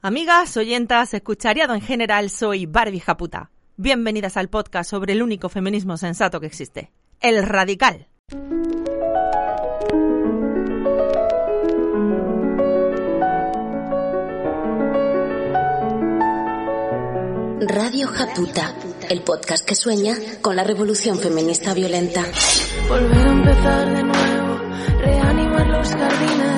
Amigas, oyentas, escuchariado en general, soy Barbie Japuta. Bienvenidas al podcast sobre el único feminismo sensato que existe, el radical. Radio Japuta, el podcast que sueña con la revolución feminista violenta. Volver a empezar de nuevo, reanimar los jardines,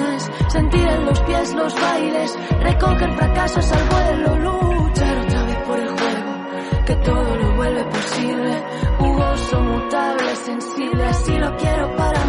sentir en los pies los bailes, recoger fracasos al vuelo, luchar otra vez por el juego, que todo lo vuelve posible, jugoso, mutable, sensible, así lo quiero para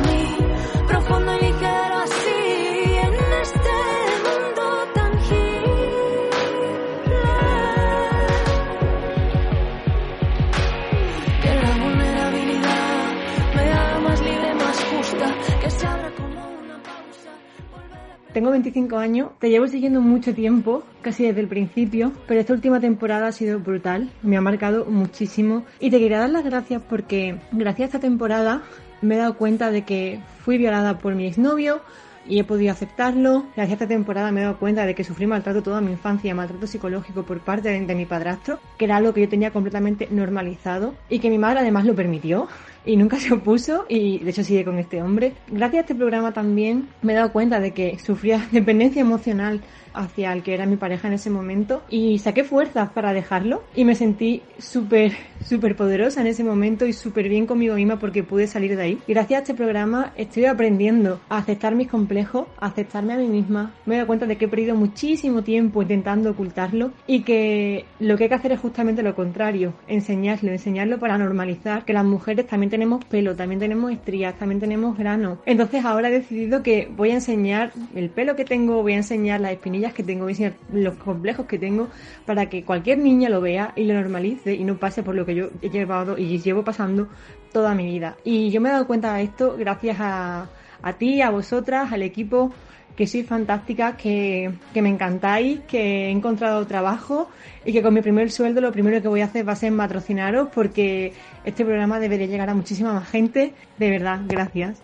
Tengo 25 años, te llevo siguiendo mucho tiempo, casi desde el principio, pero esta última temporada ha sido brutal, me ha marcado muchísimo y te quería dar las gracias porque gracias a esta temporada me he dado cuenta de que fui violada por mi exnovio y he podido aceptarlo. Gracias a esta temporada me he dado cuenta de que sufrí maltrato toda mi infancia, maltrato psicológico por parte de, de mi padrastro, que era algo que yo tenía completamente normalizado y que mi madre además lo permitió y nunca se opuso y de hecho sigue con este hombre. Gracias a este programa también me he dado cuenta de que sufría dependencia emocional hacia el que era mi pareja en ese momento y saqué fuerzas para dejarlo y me sentí súper, súper poderosa en ese momento y súper bien conmigo misma porque pude salir de ahí. Y gracias a este programa estoy aprendiendo a aceptar mis complejos, a aceptarme a mí misma. Me he dado cuenta de que he perdido muchísimo tiempo intentando ocultarlo y que lo que hay que hacer es justamente lo contrario, enseñarlo, enseñarlo para normalizar que las mujeres también tenemos pelo, también tenemos estrías, también tenemos grano. Entonces ahora he decidido que voy a enseñar el pelo que tengo, voy a enseñar las espinillas que tengo, los complejos que tengo para que cualquier niña lo vea y lo normalice y no pase por lo que yo he llevado y llevo pasando toda mi vida. Y yo me he dado cuenta de esto gracias a, a ti, a vosotras, al equipo que sois fantásticas, que, que me encantáis, que he encontrado trabajo y que con mi primer sueldo lo primero que voy a hacer va a ser patrocinaros porque este programa debería llegar a muchísima más gente. De verdad, gracias.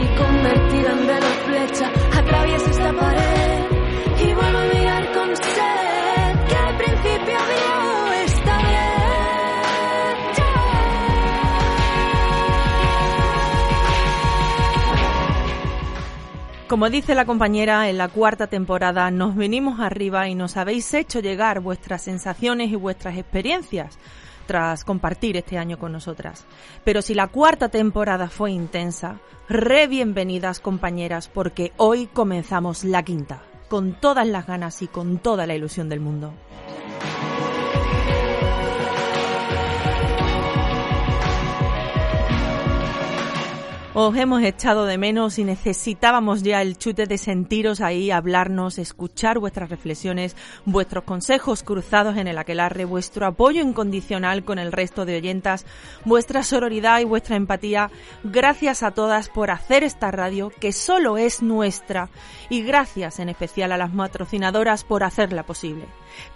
y Como dice la compañera, en la cuarta temporada nos venimos arriba y nos habéis hecho llegar vuestras sensaciones y vuestras experiencias tras compartir este año con nosotras. Pero si la cuarta temporada fue intensa, re bienvenidas compañeras porque hoy comenzamos la quinta, con todas las ganas y con toda la ilusión del mundo. Os hemos echado de menos y necesitábamos ya el chute de sentiros ahí, hablarnos, escuchar vuestras reflexiones, vuestros consejos cruzados en el aquelarre, vuestro apoyo incondicional con el resto de oyentas, vuestra sororidad y vuestra empatía. Gracias a todas por hacer esta radio que solo es nuestra y gracias en especial a las patrocinadoras por hacerla posible.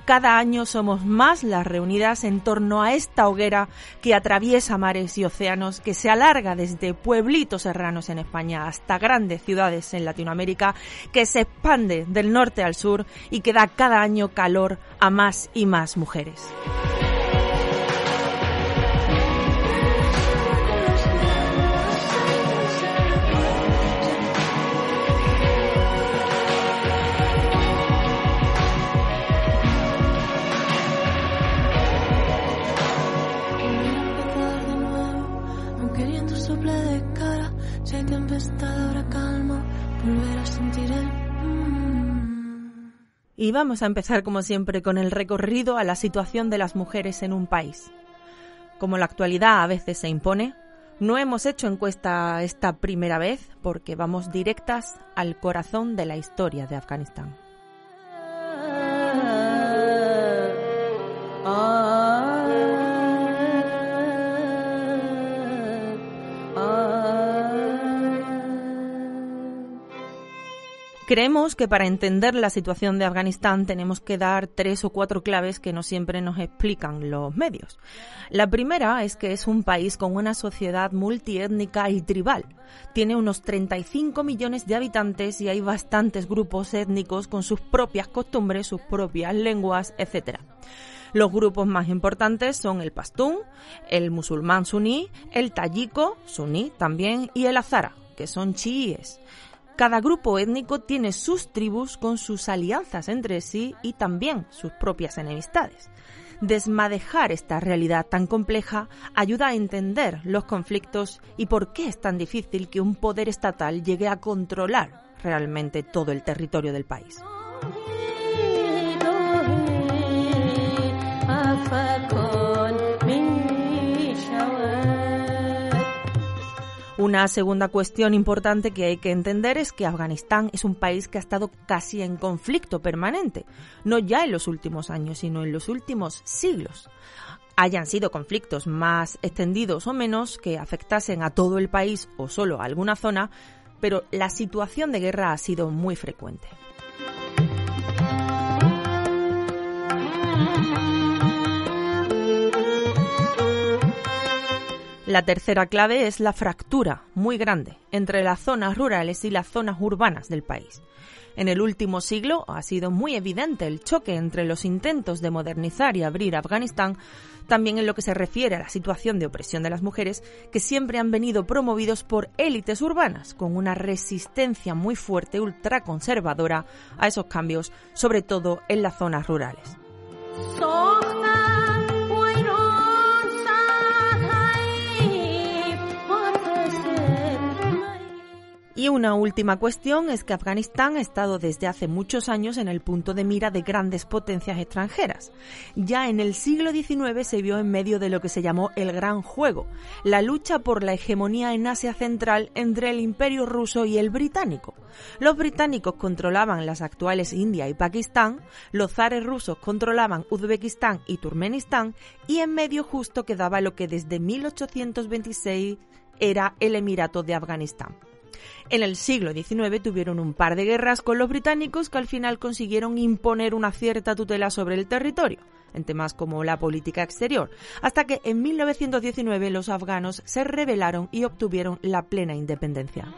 Cada año somos más las reunidas en torno a esta hoguera que atraviesa mares y océanos, que se alarga desde pueblitos serranos en España hasta grandes ciudades en Latinoamérica, que se expande del norte al sur y que da cada año calor a más y más mujeres. Cara, si hay tempestad ahora calma, volver a sentir el... mm. Y vamos a empezar como siempre con el recorrido a la situación de las mujeres en un país. Como la actualidad a veces se impone, no hemos hecho encuesta esta primera vez porque vamos directas al corazón de la historia de Afganistán. Creemos que para entender la situación de Afganistán tenemos que dar tres o cuatro claves que no siempre nos explican los medios. La primera es que es un país con una sociedad multiétnica y tribal. Tiene unos 35 millones de habitantes y hay bastantes grupos étnicos con sus propias costumbres, sus propias lenguas, etc. Los grupos más importantes son el pastún, el musulmán suní, el tayiko, suní también, y el azara, que son chiíes. Cada grupo étnico tiene sus tribus con sus alianzas entre sí y también sus propias enemistades. Desmadejar esta realidad tan compleja ayuda a entender los conflictos y por qué es tan difícil que un poder estatal llegue a controlar realmente todo el territorio del país. Una segunda cuestión importante que hay que entender es que Afganistán es un país que ha estado casi en conflicto permanente, no ya en los últimos años, sino en los últimos siglos. Hayan sido conflictos más extendidos o menos que afectasen a todo el país o solo a alguna zona, pero la situación de guerra ha sido muy frecuente. La tercera clave es la fractura muy grande entre las zonas rurales y las zonas urbanas del país. En el último siglo ha sido muy evidente el choque entre los intentos de modernizar y abrir Afganistán, también en lo que se refiere a la situación de opresión de las mujeres, que siempre han venido promovidos por élites urbanas, con una resistencia muy fuerte ultraconservadora a esos cambios, sobre todo en las zonas rurales. Y una última cuestión es que Afganistán ha estado desde hace muchos años en el punto de mira de grandes potencias extranjeras. Ya en el siglo XIX se vio en medio de lo que se llamó el Gran Juego, la lucha por la hegemonía en Asia Central entre el Imperio ruso y el británico. Los británicos controlaban las actuales India y Pakistán, los zares rusos controlaban Uzbekistán y Turkmenistán y en medio justo quedaba lo que desde 1826 era el Emirato de Afganistán. En el siglo XIX tuvieron un par de guerras con los británicos que al final consiguieron imponer una cierta tutela sobre el territorio en temas como la política exterior, hasta que en 1919 los afganos se rebelaron y obtuvieron la plena independencia.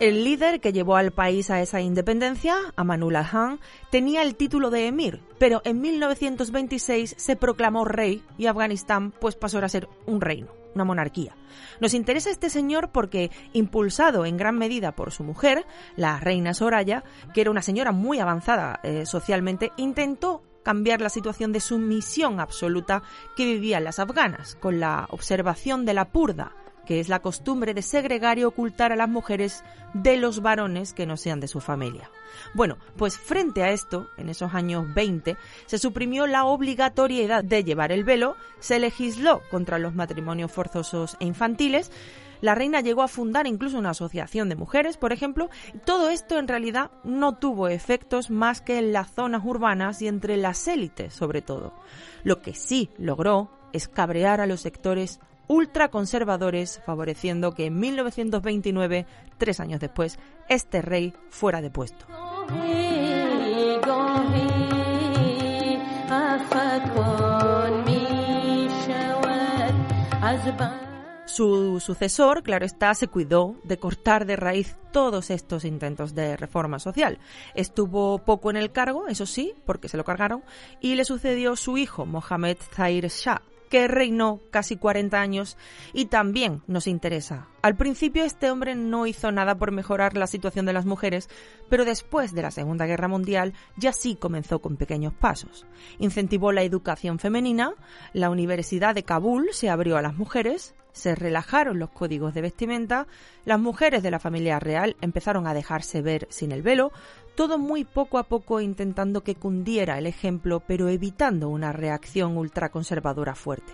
El líder que llevó al país a esa independencia, Amanullah Khan, tenía el título de emir, pero en 1926 se proclamó rey y Afganistán pues pasó a ser un reino, una monarquía. Nos interesa este señor porque, impulsado en gran medida por su mujer, la reina Soraya, que era una señora muy avanzada eh, socialmente, intentó cambiar la situación de sumisión absoluta que vivían las afganas, con la observación de la purda, que es la costumbre de segregar y ocultar a las mujeres de los varones que no sean de su familia. Bueno, pues frente a esto, en esos años 20, se suprimió la obligatoriedad de llevar el velo, se legisló contra los matrimonios forzosos e infantiles, la reina llegó a fundar incluso una asociación de mujeres, por ejemplo. Todo esto en realidad no tuvo efectos más que en las zonas urbanas y entre las élites, sobre todo. Lo que sí logró es cabrear a los sectores ultraconservadores, favoreciendo que en 1929, tres años después, este rey fuera depuesto. Su sucesor, claro está, se cuidó de cortar de raíz todos estos intentos de reforma social. Estuvo poco en el cargo, eso sí, porque se lo cargaron, y le sucedió su hijo, Mohammed Zahir Shah, que reinó casi 40 años y también nos interesa. Al principio este hombre no hizo nada por mejorar la situación de las mujeres, pero después de la Segunda Guerra Mundial ya sí comenzó con pequeños pasos. Incentivó la educación femenina, la Universidad de Kabul se abrió a las mujeres, se relajaron los códigos de vestimenta, las mujeres de la familia real empezaron a dejarse ver sin el velo, todo muy poco a poco intentando que cundiera el ejemplo, pero evitando una reacción ultraconservadora fuerte.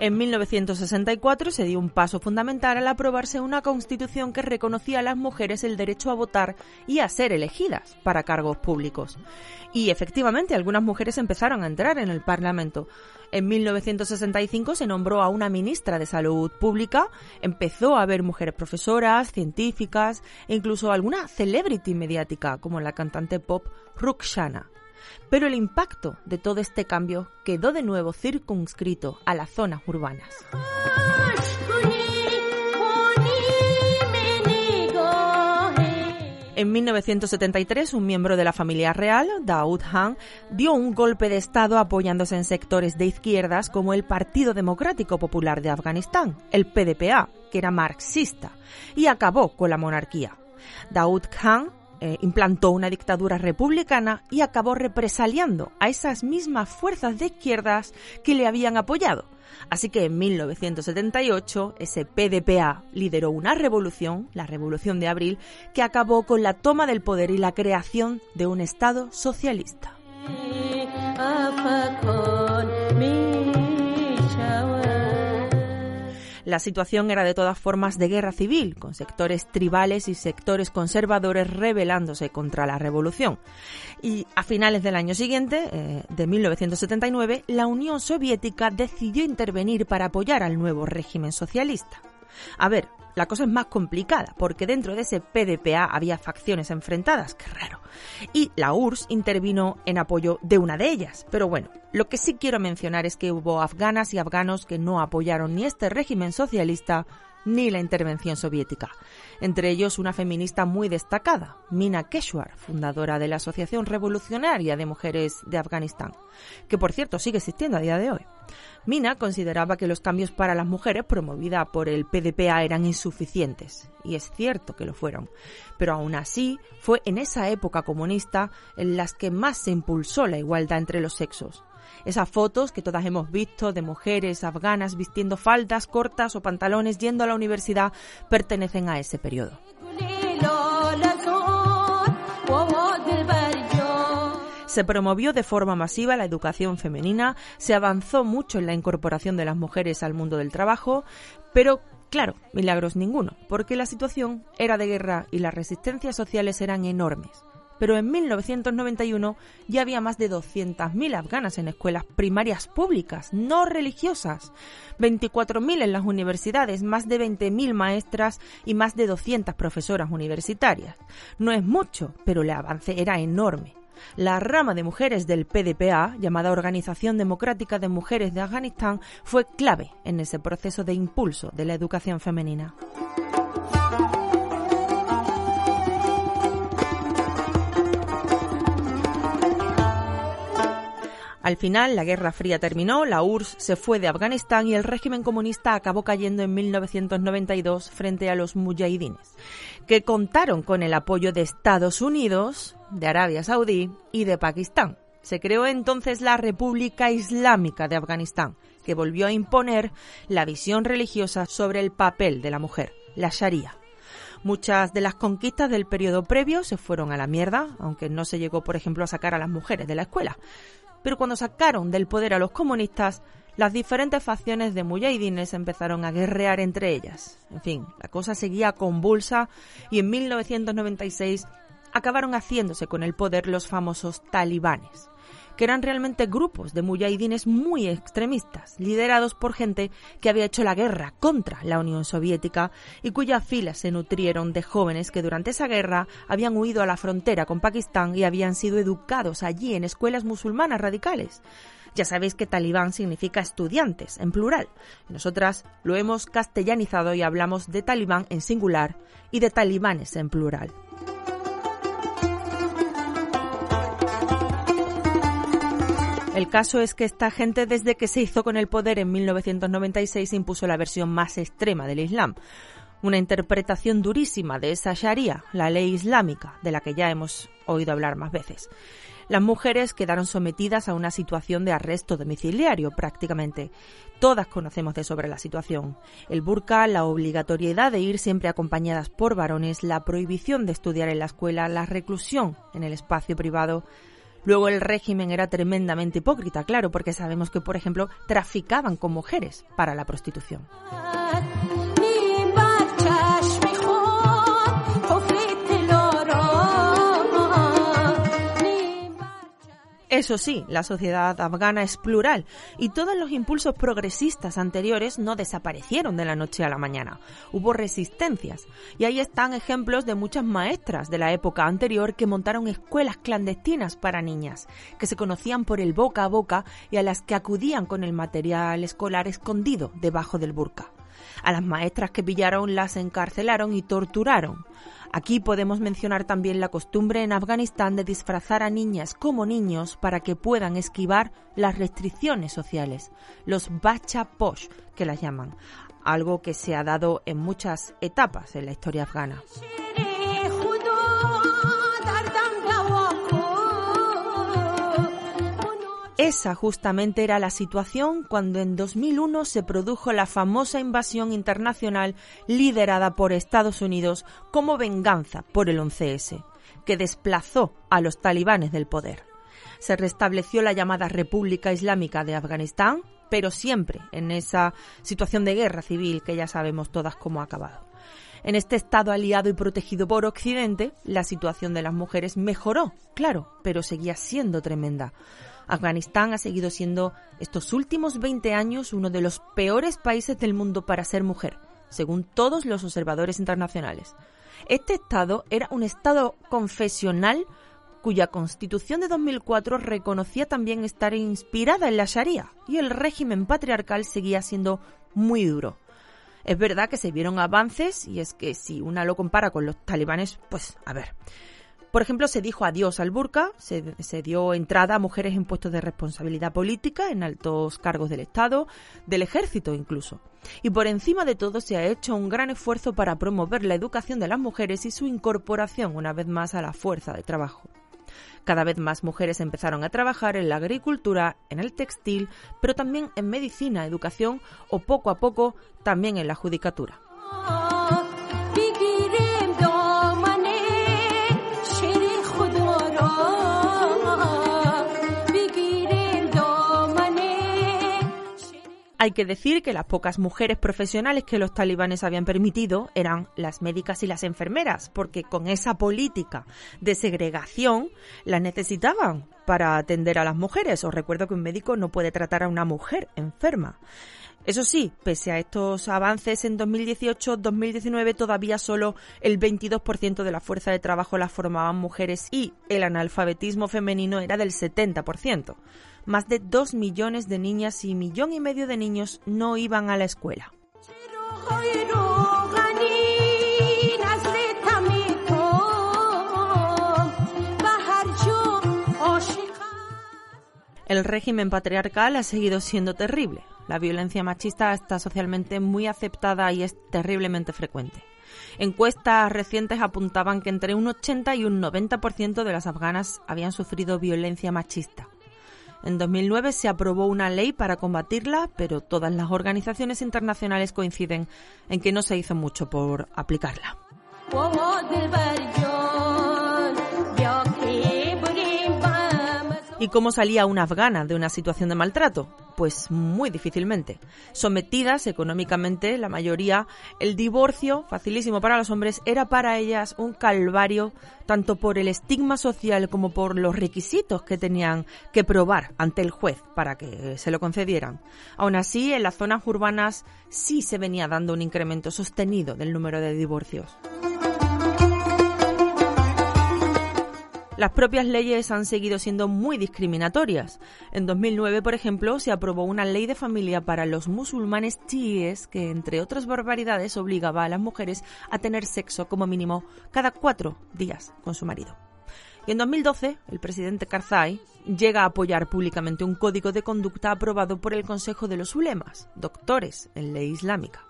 En 1964 se dio un paso fundamental al aprobarse una constitución que reconocía a las mujeres el derecho a votar y a ser elegidas para cargos públicos. Y efectivamente algunas mujeres empezaron a entrar en el Parlamento. En 1965 se nombró a una ministra de Salud Pública, empezó a haber mujeres profesoras, científicas e incluso alguna celebrity mediática como la cantante pop Ruxana. Pero el impacto de todo este cambio quedó de nuevo circunscrito a las zonas urbanas. En 1973, un miembro de la familia real, Daoud Khan, dio un golpe de Estado apoyándose en sectores de izquierdas como el Partido Democrático Popular de Afganistán, el PDPA, que era marxista, y acabó con la monarquía. Daoud Khan eh, implantó una dictadura republicana y acabó represaliando a esas mismas fuerzas de izquierdas que le habían apoyado. Así que en 1978 ese PDPA lideró una revolución, la Revolución de Abril, que acabó con la toma del poder y la creación de un Estado socialista. La situación era de todas formas de guerra civil, con sectores tribales y sectores conservadores rebelándose contra la revolución. Y a finales del año siguiente, eh, de 1979, la Unión Soviética decidió intervenir para apoyar al nuevo régimen socialista. A ver, la cosa es más complicada, porque dentro de ese PDPA había facciones enfrentadas, qué raro. Y la URSS intervino en apoyo de una de ellas. Pero bueno, lo que sí quiero mencionar es que hubo afganas y afganos que no apoyaron ni este régimen socialista ni la intervención soviética. Entre ellos una feminista muy destacada, Mina Keshwar, fundadora de la Asociación Revolucionaria de Mujeres de Afganistán, que por cierto sigue existiendo a día de hoy. Mina consideraba que los cambios para las mujeres promovida por el PDPA eran insuficientes, y es cierto que lo fueron, pero aún así fue en esa época comunista en las que más se impulsó la igualdad entre los sexos. Esas fotos que todas hemos visto de mujeres afganas vistiendo faldas cortas o pantalones yendo a la universidad pertenecen a ese periodo. Se promovió de forma masiva la educación femenina, se avanzó mucho en la incorporación de las mujeres al mundo del trabajo, pero claro, milagros ninguno, porque la situación era de guerra y las resistencias sociales eran enormes pero en 1991 ya había más de 200.000 afganas en escuelas primarias públicas, no religiosas, 24.000 en las universidades, más de 20.000 maestras y más de 200 profesoras universitarias. No es mucho, pero el avance era enorme. La rama de mujeres del PDPA, llamada Organización Democrática de Mujeres de Afganistán, fue clave en ese proceso de impulso de la educación femenina. Al final, la Guerra Fría terminó, la URSS se fue de Afganistán y el régimen comunista acabó cayendo en 1992 frente a los mujahidines, que contaron con el apoyo de Estados Unidos, de Arabia Saudí y de Pakistán. Se creó entonces la República Islámica de Afganistán, que volvió a imponer la visión religiosa sobre el papel de la mujer, la Sharia. Muchas de las conquistas del periodo previo se fueron a la mierda, aunque no se llegó, por ejemplo, a sacar a las mujeres de la escuela pero cuando sacaron del poder a los comunistas, las diferentes facciones de mujahidines empezaron a guerrear entre ellas. En fin, la cosa seguía convulsa y en 1996 acabaron haciéndose con el poder los famosos talibanes que eran realmente grupos de mujahidines muy extremistas, liderados por gente que había hecho la guerra contra la Unión Soviética y cuyas filas se nutrieron de jóvenes que durante esa guerra habían huido a la frontera con Pakistán y habían sido educados allí en escuelas musulmanas radicales. Ya sabéis que talibán significa estudiantes, en plural. Nosotras lo hemos castellanizado y hablamos de talibán en singular y de talibanes en plural. El caso es que esta gente desde que se hizo con el poder en 1996 impuso la versión más extrema del Islam, una interpretación durísima de esa Sharia, la ley islámica, de la que ya hemos oído hablar más veces. Las mujeres quedaron sometidas a una situación de arresto domiciliario prácticamente. Todas conocemos de sobre la situación. El burka, la obligatoriedad de ir siempre acompañadas por varones, la prohibición de estudiar en la escuela, la reclusión en el espacio privado, Luego el régimen era tremendamente hipócrita, claro, porque sabemos que, por ejemplo, traficaban con mujeres para la prostitución. Eso sí, la sociedad afgana es plural y todos los impulsos progresistas anteriores no desaparecieron de la noche a la mañana. Hubo resistencias y ahí están ejemplos de muchas maestras de la época anterior que montaron escuelas clandestinas para niñas, que se conocían por el boca a boca y a las que acudían con el material escolar escondido debajo del burka. A las maestras que pillaron las encarcelaron y torturaron. Aquí podemos mencionar también la costumbre en Afganistán de disfrazar a niñas como niños para que puedan esquivar las restricciones sociales, los bacha posh que las llaman, algo que se ha dado en muchas etapas en la historia afgana. Esa justamente era la situación cuando en 2001 se produjo la famosa invasión internacional liderada por Estados Unidos como venganza por el 11S, que desplazó a los talibanes del poder. Se restableció la llamada República Islámica de Afganistán, pero siempre en esa situación de guerra civil que ya sabemos todas cómo ha acabado. En este estado aliado y protegido por Occidente, la situación de las mujeres mejoró, claro, pero seguía siendo tremenda. Afganistán ha seguido siendo estos últimos 20 años uno de los peores países del mundo para ser mujer, según todos los observadores internacionales. Este Estado era un Estado confesional cuya constitución de 2004 reconocía también estar inspirada en la Sharia y el régimen patriarcal seguía siendo muy duro. Es verdad que se vieron avances y es que si una lo compara con los talibanes, pues a ver, por ejemplo, se dijo adiós al burka, se, dio entrada a mujeres en puestos de responsabilidad política, en altos cargos del Estado, del ejército incluso. Y por encima de todo se ha hecho un gran esfuerzo para promover la educación de las mujeres y su incorporación una vez más a la fuerza de trabajo. Cada vez más mujeres empezaron a trabajar en la agricultura, en el textil, pero también en medicina, educación o poco a poco también en la judicatura. Hay que decir que las pocas mujeres profesionales que los talibanes habían permitido eran las médicas y las enfermeras, porque con esa política de segregación las necesitaban para atender a las mujeres. Os recuerdo que un médico no puede tratar a una mujer enferma. Eso sí, pese a estos avances en 2018-2019 todavía solo el 22% de la fuerza de trabajo la formaban mujeres y el analfabetismo femenino era del 70% más de dos millones de niñas y millón y medio de niños no iban a la escuela. El régimen patriarcal ha seguido siendo terrible. La violencia machista está socialmente muy aceptada y es terriblemente frecuente. Encuestas recientes apuntaban que entre un 80 y un 90% de las afganas habían sufrido violencia machista. En 2009 se aprobó una ley para combatirla, pero todas las organizaciones internacionales coinciden en que no se hizo mucho por aplicarla. ¿Y cómo salía una afgana de una situación de maltrato? Pues muy difícilmente. Sometidas económicamente, la mayoría, el divorcio, facilísimo para los hombres, era para ellas un calvario tanto por el estigma social como por los requisitos que tenían que probar ante el juez para que se lo concedieran. Aún así, en las zonas urbanas sí se venía dando un incremento sostenido del número de divorcios. Las propias leyes han seguido siendo muy discriminatorias. En 2009, por ejemplo, se aprobó una ley de familia para los musulmanes chiíes que, entre otras barbaridades, obligaba a las mujeres a tener sexo como mínimo cada cuatro días con su marido. Y en 2012, el presidente Karzai llega a apoyar públicamente un código de conducta aprobado por el Consejo de los Ulemas, doctores en ley islámica,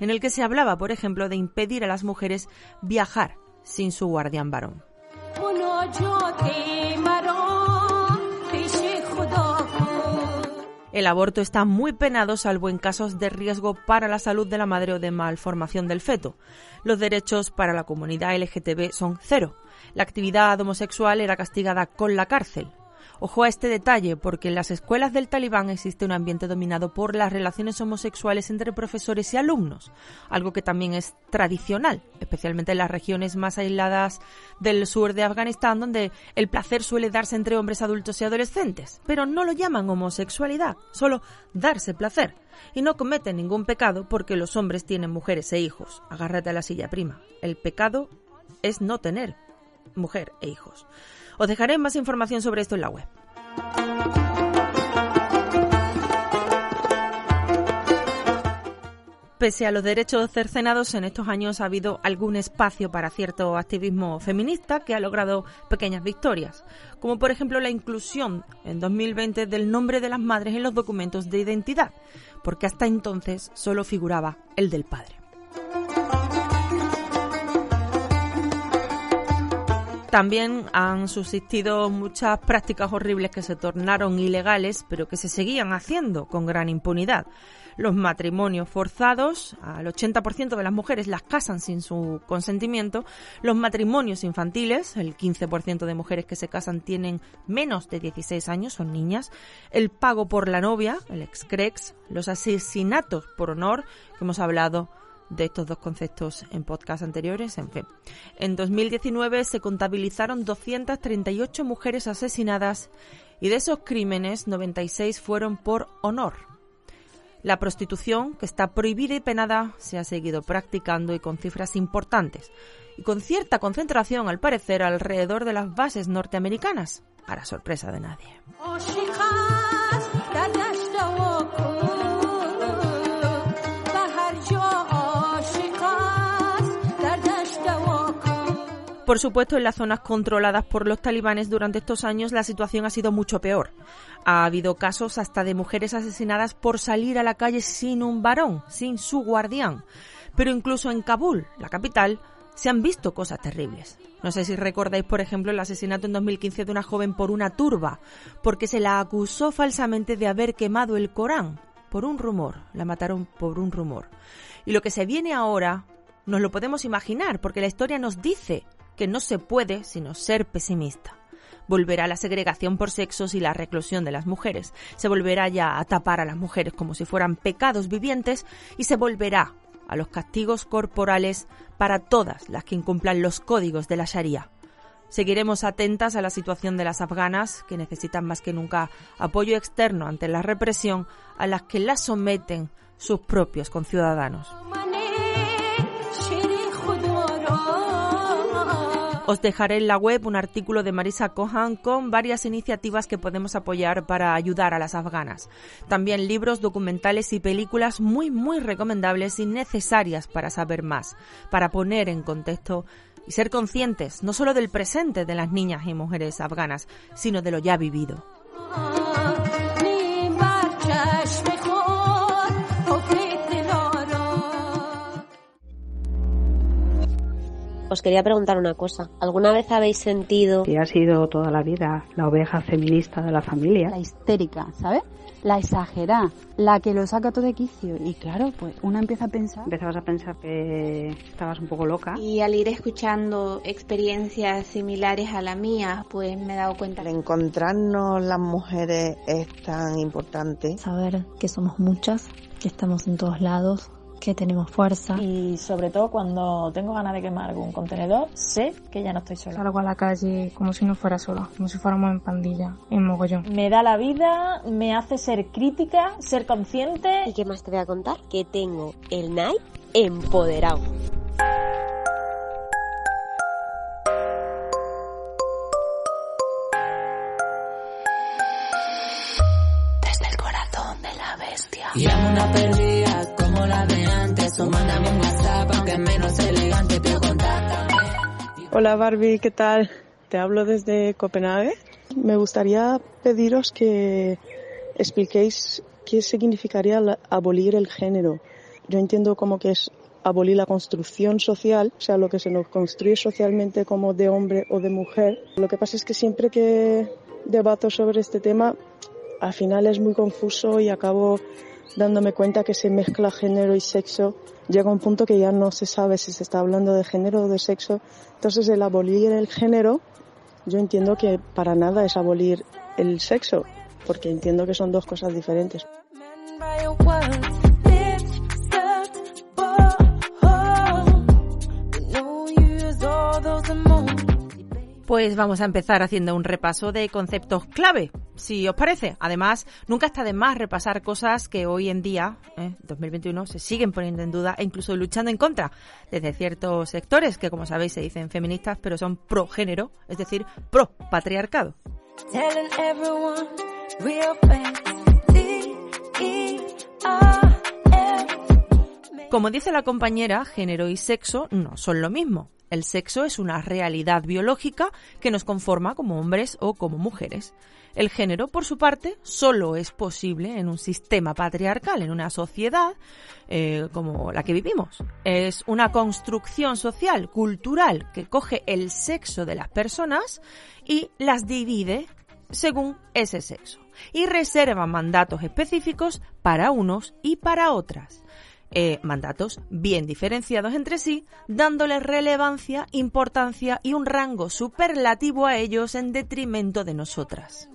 en el que se hablaba, por ejemplo, de impedir a las mujeres viajar sin su guardián varón. El aborto está muy penado salvo en casos de riesgo para la salud de la madre o de malformación del feto. Los derechos para la comunidad LGTB son cero. La actividad homosexual era castigada con la cárcel. Ojo a este detalle, porque en las escuelas del talibán existe un ambiente dominado por las relaciones homosexuales entre profesores y alumnos, algo que también es tradicional, especialmente en las regiones más aisladas del sur de Afganistán, donde el placer suele darse entre hombres adultos y adolescentes. Pero no lo llaman homosexualidad, solo darse placer. Y no cometen ningún pecado porque los hombres tienen mujeres e hijos. Agárrate a la silla prima. El pecado es no tener mujer e hijos. Os dejaré más información sobre esto en la web. Pese a los derechos cercenados, en estos años ha habido algún espacio para cierto activismo feminista que ha logrado pequeñas victorias, como por ejemplo la inclusión en 2020 del nombre de las madres en los documentos de identidad, porque hasta entonces solo figuraba el del padre. También han subsistido muchas prácticas horribles que se tornaron ilegales, pero que se seguían haciendo con gran impunidad. Los matrimonios forzados, al 80% de las mujeres las casan sin su consentimiento. Los matrimonios infantiles, el 15% de mujeres que se casan tienen menos de 16 años, son niñas. El pago por la novia, el excrex. Los asesinatos por honor, que hemos hablado de estos dos conceptos en podcast anteriores. En fin, en 2019 se contabilizaron 238 mujeres asesinadas y de esos crímenes 96 fueron por honor. La prostitución, que está prohibida y penada, se ha seguido practicando y con cifras importantes y con cierta concentración, al parecer, alrededor de las bases norteamericanas, para sorpresa de nadie. Por supuesto, en las zonas controladas por los talibanes durante estos años la situación ha sido mucho peor. Ha habido casos hasta de mujeres asesinadas por salir a la calle sin un varón, sin su guardián. Pero incluso en Kabul, la capital, se han visto cosas terribles. No sé si recordáis, por ejemplo, el asesinato en 2015 de una joven por una turba, porque se la acusó falsamente de haber quemado el Corán. Por un rumor, la mataron por un rumor. Y lo que se viene ahora nos lo podemos imaginar, porque la historia nos dice que no se puede sino ser pesimista. Volverá la segregación por sexos y la reclusión de las mujeres. Se volverá ya a tapar a las mujeres como si fueran pecados vivientes y se volverá a los castigos corporales para todas las que incumplan los códigos de la Sharia. Seguiremos atentas a la situación de las afganas, que necesitan más que nunca apoyo externo ante la represión a las que las someten sus propios conciudadanos. Os dejaré en la web un artículo de Marisa Cohan con varias iniciativas que podemos apoyar para ayudar a las afganas. También libros, documentales y películas muy, muy recomendables y necesarias para saber más, para poner en contexto y ser conscientes no solo del presente de las niñas y mujeres afganas, sino de lo ya vivido. Os quería preguntar una cosa. ¿Alguna vez habéis sentido... Que ha sido toda la vida la oveja feminista de la familia. La histérica, ¿sabes? La exagerada, la que lo saca todo de quicio. Y claro, pues una empieza a pensar... Empezabas a pensar que estabas un poco loca. Y al ir escuchando experiencias similares a la mía, pues me he dado cuenta. El encontrarnos las mujeres es tan importante. Saber que somos muchas, que estamos en todos lados, que tenemos fuerza. Y sobre todo cuando tengo ganas de quemar algún contenedor, sé que ya no estoy sola. Salgo a la calle como si no fuera sola, como si fuéramos en pandilla, en mogollón. Me da la vida, me hace ser crítica, ser consciente. ¿Y qué más te voy a contar? Que tengo el Nike empoderado. Desde el corazón de la bestia. Y una perdida como la de antes, o mándame un WhatsApp, aunque menos elegante. Hola Barbie, ¿qué tal? Te hablo desde Copenhague. Me gustaría pediros que expliquéis qué significaría abolir el género. Yo entiendo como que es abolir la construcción social, o sea, lo que se nos construye socialmente como de hombre o de mujer. Lo que pasa es que siempre que debato sobre este tema, al final es muy confuso y acabo dándome cuenta que se mezcla género y sexo. Llega un punto que ya no se sabe si se está hablando de género o de sexo. Entonces el abolir el género Yo entiendo que para nada es abolir el sexo, porque entiendo que son dos cosas diferentes. Pues vamos a empezar haciendo un repaso de conceptos clave, si os parece. Además, nunca está de más repasar cosas que hoy en día, eh, 2021, se siguen poniendo en duda e incluso luchando en contra desde ciertos sectores que, como sabéis, se dicen feministas, pero son pro género, es decir, pro patriarcado. Como dice la compañera, género y sexo no son lo mismo. El sexo es una realidad biológica que nos conforma como hombres o como mujeres. El género, por su parte, solo es posible en un sistema patriarcal, en una sociedad eh, como la que vivimos. Es una construcción social, cultural, que coge el sexo de las personas y las divide según ese sexo y reserva mandatos específicos para unos y para otras. Eh, mandatos bien diferenciados entre sí, dándole relevancia, importancia y un rango superlativo a ellos en detrimento de nosotras.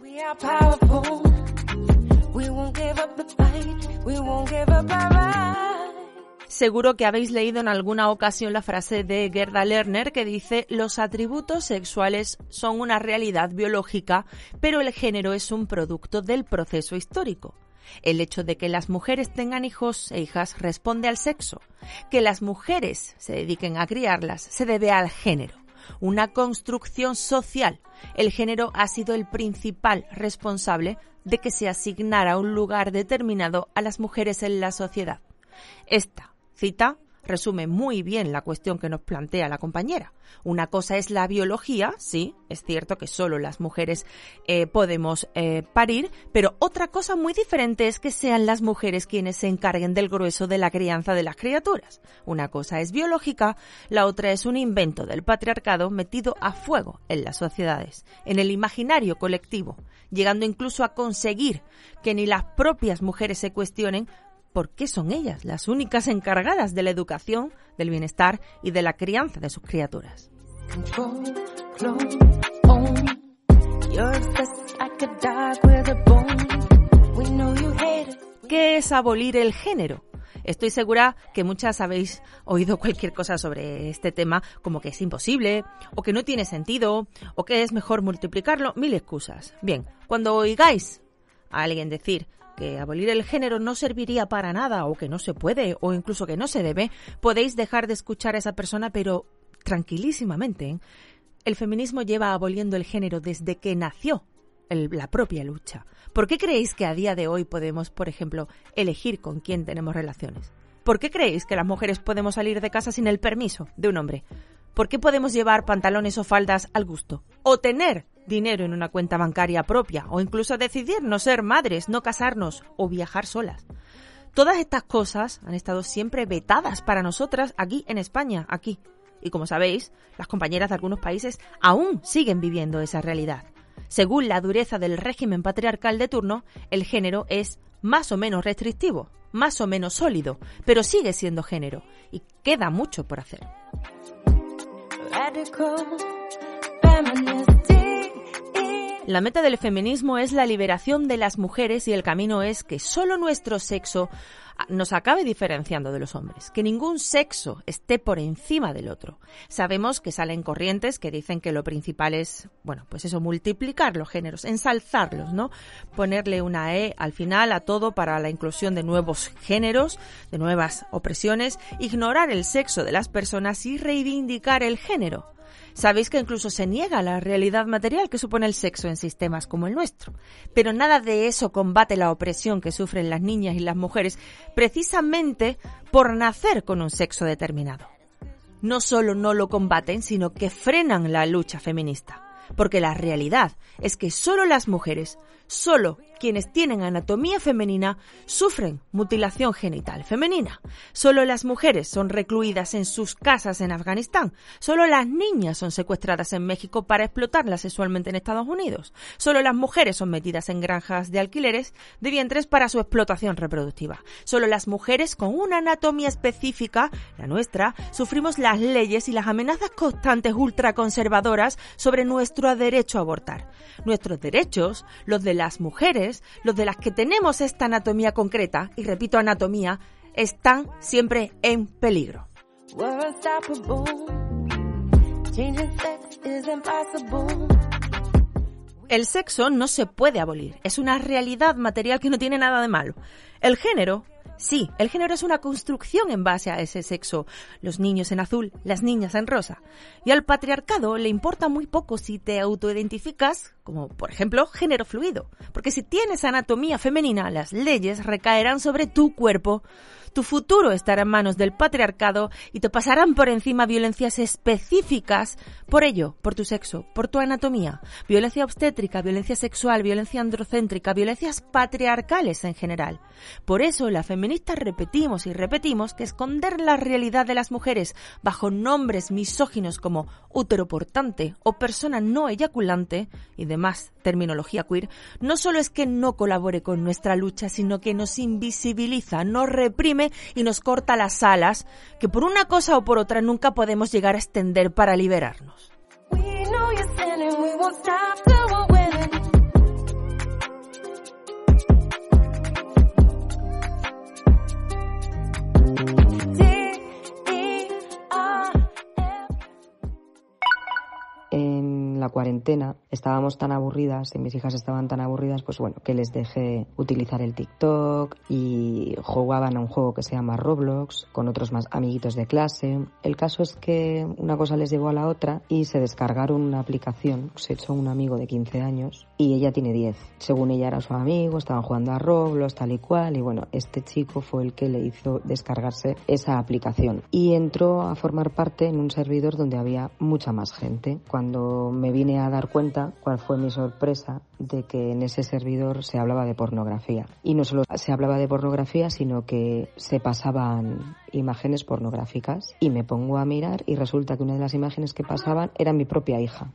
Seguro que habéis leído en alguna ocasión la frase de Gerda Lerner que dice los atributos sexuales son una realidad biológica, pero el género es un producto del proceso histórico. El hecho de que las mujeres tengan hijos e hijas responde al sexo. Que las mujeres se dediquen a criarlas se debe al género. Una construcción social. El género ha sido el principal responsable de que se asignara un lugar determinado a las mujeres en la sociedad. Esta cita resume muy bien la cuestión que nos plantea la compañera. Una cosa es la biología, sí, es cierto que solo las mujeres eh, podemos eh, parir, pero otra cosa muy diferente es que sean las mujeres quienes se encarguen del grueso de la crianza de las criaturas. Una cosa es biológica, la otra es un invento del patriarcado metido a fuego en las sociedades, en el imaginario colectivo, llegando incluso a conseguir que ni las propias mujeres se cuestionen por qué son ellas las únicas encargadas de la educación, del bienestar y de la crianza de sus criaturas. ¿Qué es abolir el género? Estoy segura que muchas habéis oído cualquier cosa sobre este tema, como que es imposible, o que no tiene sentido, o que es mejor multiplicarlo, mil excusas. Bien, cuando oigáis a alguien decir que abolir el género no serviría para nada o que no se puede o incluso que no se debe, podéis dejar de escuchar a esa persona pero tranquilísimamente. ¿eh? El feminismo lleva aboliendo el género desde que nació la propia lucha. ¿Por qué creéis que a día de hoy podemos, por ejemplo, elegir con quién tenemos relaciones? ¿Por qué creéis que las mujeres podemos salir de casa sin el permiso de un hombre? ¿Por qué podemos llevar pantalones o faldas al gusto? O tener dinero en una cuenta bancaria propia, o incluso decidir no ser madres, no casarnos o viajar solas. Todas estas cosas han estado siempre vetadas para nosotras aquí en España, aquí. Y como sabéis, las compañeras de algunos países aún siguen viviendo esa realidad. Según la dureza del régimen patriarcal de turno, el género es más o menos restrictivo, más o menos sólido, pero sigue siendo género y queda mucho por hacer. radical feminism. La meta del feminismo es la liberación de las mujeres y el camino es que solo nuestro sexo nos acabe diferenciando de los hombres, que ningún sexo esté por encima del otro. Sabemos que salen corrientes que dicen que lo principal es, bueno, pues eso, multiplicar los géneros, ensalzarlos, ¿no? Ponerle una E al final a todo para la inclusión de nuevos géneros, de nuevas opresiones, ignorar el sexo de las personas y reivindicar el género. Sabéis que incluso se niega la realidad material que supone el sexo en sistemas como el nuestro. Pero nada de eso combate la opresión que sufren las niñas y las mujeres precisamente por nacer con un sexo determinado. No solo no lo combaten, sino que frenan la lucha feminista. Porque la realidad es que solo las mujeres, solo quienes tienen anatomía femenina sufren mutilación genital femenina. Solo las mujeres son recluidas en sus casas en Afganistán. Solo las niñas son secuestradas en México para explotarlas sexualmente en Estados Unidos. Solo las mujeres son metidas en granjas de alquileres de vientres para su explotación reproductiva. Solo las mujeres con una anatomía específica, la nuestra, sufrimos las leyes y las amenazas constantes ultraconservadoras sobre nuestro derecho a abortar. Nuestros derechos, los de las mujeres, los de las que tenemos esta anatomía concreta, y repito anatomía, están siempre en peligro. El sexo no se puede abolir, es una realidad material que no tiene nada de malo. El género Sí, el género es una construcción en base a ese sexo. Los niños en azul, las niñas en rosa. Y al patriarcado le importa muy poco si te autoidentificas como, por ejemplo, género fluido. Porque si tienes anatomía femenina, las leyes recaerán sobre tu cuerpo tu futuro estará en manos del patriarcado y te pasarán por encima violencias específicas por ello, por tu sexo, por tu anatomía, violencia obstétrica, violencia sexual, violencia androcéntrica, violencias patriarcales en general. Por eso las feministas repetimos y repetimos que esconder la realidad de las mujeres bajo nombres misóginos como útero portante o persona no eyaculante y demás terminología queer, no solo es que no colabore con nuestra lucha, sino que nos invisibiliza, nos reprime y nos corta las alas que por una cosa o por otra nunca podemos llegar a extender para liberarnos. La cuarentena estábamos tan aburridas y mis hijas estaban tan aburridas, pues bueno, que les dejé utilizar el TikTok y jugaban a un juego que se llama Roblox con otros más amiguitos de clase. El caso es que una cosa les llevó a la otra y se descargaron una aplicación, se echó un amigo de 15 años y ella tiene 10. Según ella era su amigo, estaban jugando a Roblox, tal y cual, y bueno, este chico fue el que le hizo descargarse esa aplicación y entró a formar parte en un servidor donde había mucha más gente. Cuando me vine a dar cuenta cuál fue mi sorpresa de que en ese servidor se hablaba de pornografía. Y no solo se hablaba de pornografía, sino que se pasaban imágenes pornográficas. Y me pongo a mirar y resulta que una de las imágenes que pasaban era mi propia hija.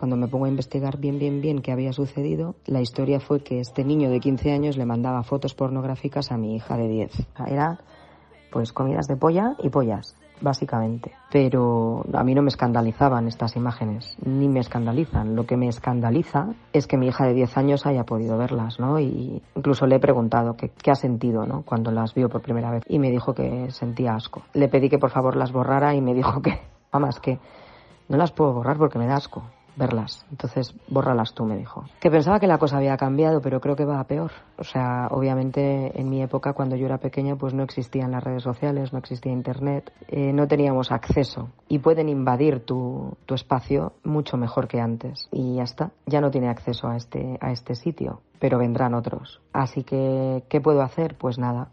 Cuando me pongo a investigar bien, bien, bien qué había sucedido, la historia fue que este niño de 15 años le mandaba fotos pornográficas a mi hija de 10. Era, pues, comidas de polla y pollas básicamente. Pero a mí no me escandalizaban estas imágenes, ni me escandalizan. Lo que me escandaliza es que mi hija de 10 años haya podido verlas, ¿no? Y incluso le he preguntado qué, qué ha sentido, ¿no? Cuando las vio por primera vez. Y me dijo que sentía asco. Le pedí que por favor las borrara y me dijo que, mamá, es que no las puedo borrar porque me da asco verlas. Entonces, bórralas tú, me dijo. Que pensaba que la cosa había cambiado, pero creo que va a peor. O sea, obviamente en mi época, cuando yo era pequeña, pues no existían las redes sociales, no existía Internet, eh, no teníamos acceso y pueden invadir tu, tu espacio mucho mejor que antes. Y ya está, ya no tiene acceso a este, a este sitio, pero vendrán otros. Así que, ¿qué puedo hacer? Pues nada,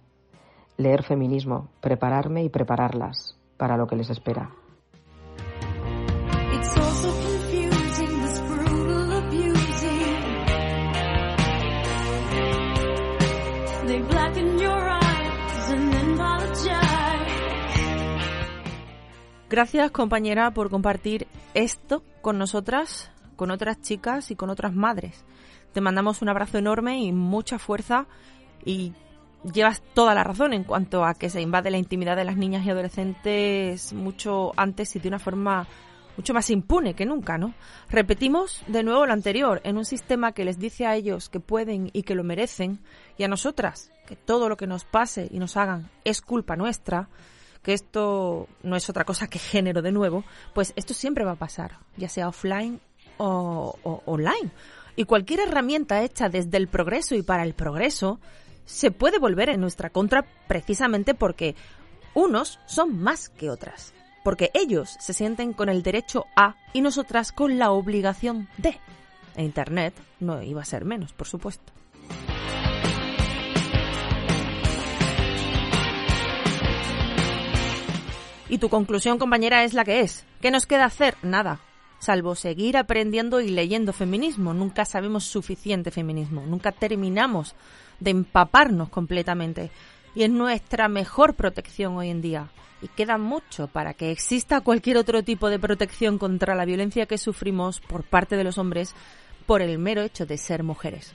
leer feminismo, prepararme y prepararlas para lo que les espera. Gracias compañera por compartir esto con nosotras, con otras chicas y con otras madres. Te mandamos un abrazo enorme y mucha fuerza y llevas toda la razón en cuanto a que se invade la intimidad de las niñas y adolescentes mucho antes y de una forma mucho más impune que nunca, ¿no? Repetimos de nuevo lo anterior, en un sistema que les dice a ellos que pueden y que lo merecen, y a nosotras que todo lo que nos pase y nos hagan es culpa nuestra, que esto no es otra cosa que género de nuevo, pues esto siempre va a pasar, ya sea offline o, online. Y cualquier herramienta hecha desde el progreso y para el progreso se puede volver en nuestra contra precisamente porque unos son más que otras porque ellos se sienten con el derecho a y nosotras con la obligación de. E Internet no iba a ser menos, por supuesto. Y tu conclusión, compañera, es la que es. ¿Qué nos queda hacer? Nada. salvo seguir aprendiendo y leyendo feminismo. Nunca sabemos suficiente feminismo, nunca terminamos de empaparnos completamente. Y es nuestra mejor protección hoy en día. Y queda mucho para que exista cualquier otro tipo de protección contra la violencia que sufrimos por parte de los hombres por el mero hecho de ser mujeres.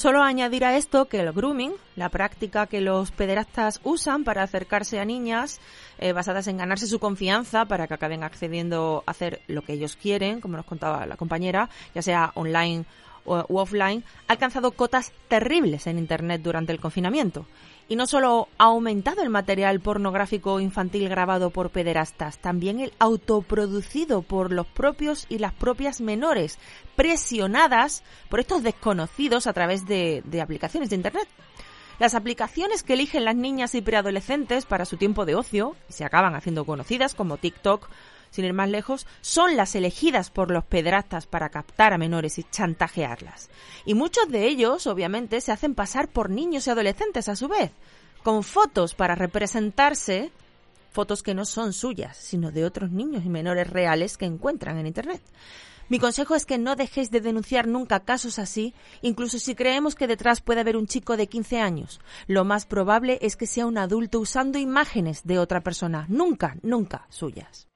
Solo añadir a esto que el grooming, la práctica que los pederastas usan para acercarse a niñas eh, basadas en ganarse su confianza para que acaben accediendo a hacer lo que ellos quieren, como nos contaba la compañera, ya sea online u offline, ha alcanzado cotas terribles en Internet durante el confinamiento. Y no solo ha aumentado el material pornográfico infantil grabado por pederastas, también el autoproducido por los propios y las propias menores, presionadas por estos desconocidos a través de, aplicaciones de Internet. Las aplicaciones que eligen las niñas y preadolescentes para su tiempo de ocio, se acaban haciendo conocidas como TikTok, sin ir más lejos, son las elegidas por los pedrastas para captar a menores y chantajearlas. Y muchos de ellos, obviamente, se hacen pasar por niños y adolescentes a su vez, con fotos para representarse, fotos que no son suyas, sino de otros niños y menores reales que encuentran en Internet. Mi consejo es que no dejéis de denunciar nunca casos así, incluso si creemos que detrás puede haber un chico de 15 años. Lo más probable es que sea un adulto usando imágenes de otra persona, nunca, nunca suyas.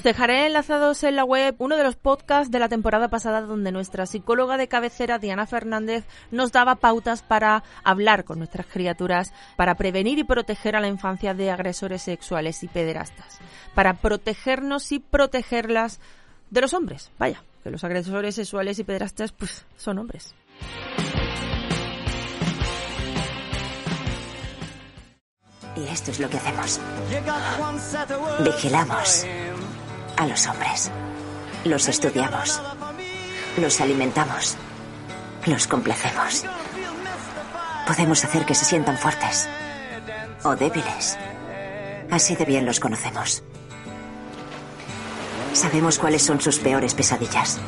Os dejaré enlazados en la web uno de los podcasts de la temporada pasada donde nuestra psicóloga de cabecera, Diana Fernández, nos daba pautas para hablar con nuestras criaturas, para prevenir y proteger a la infancia de agresores sexuales y pederastas, para protegernos y protegerlas de los hombres. Vaya, que los agresores sexuales y pederastas pues son hombres. Y esto es lo que hacemos. Vigilamos a los hombres. Los estudiamos. Los alimentamos. Los complacemos. Podemos hacer que se sientan fuertes o débiles. Así de bien los conocemos. Sabemos cuáles son sus peores pesadillas.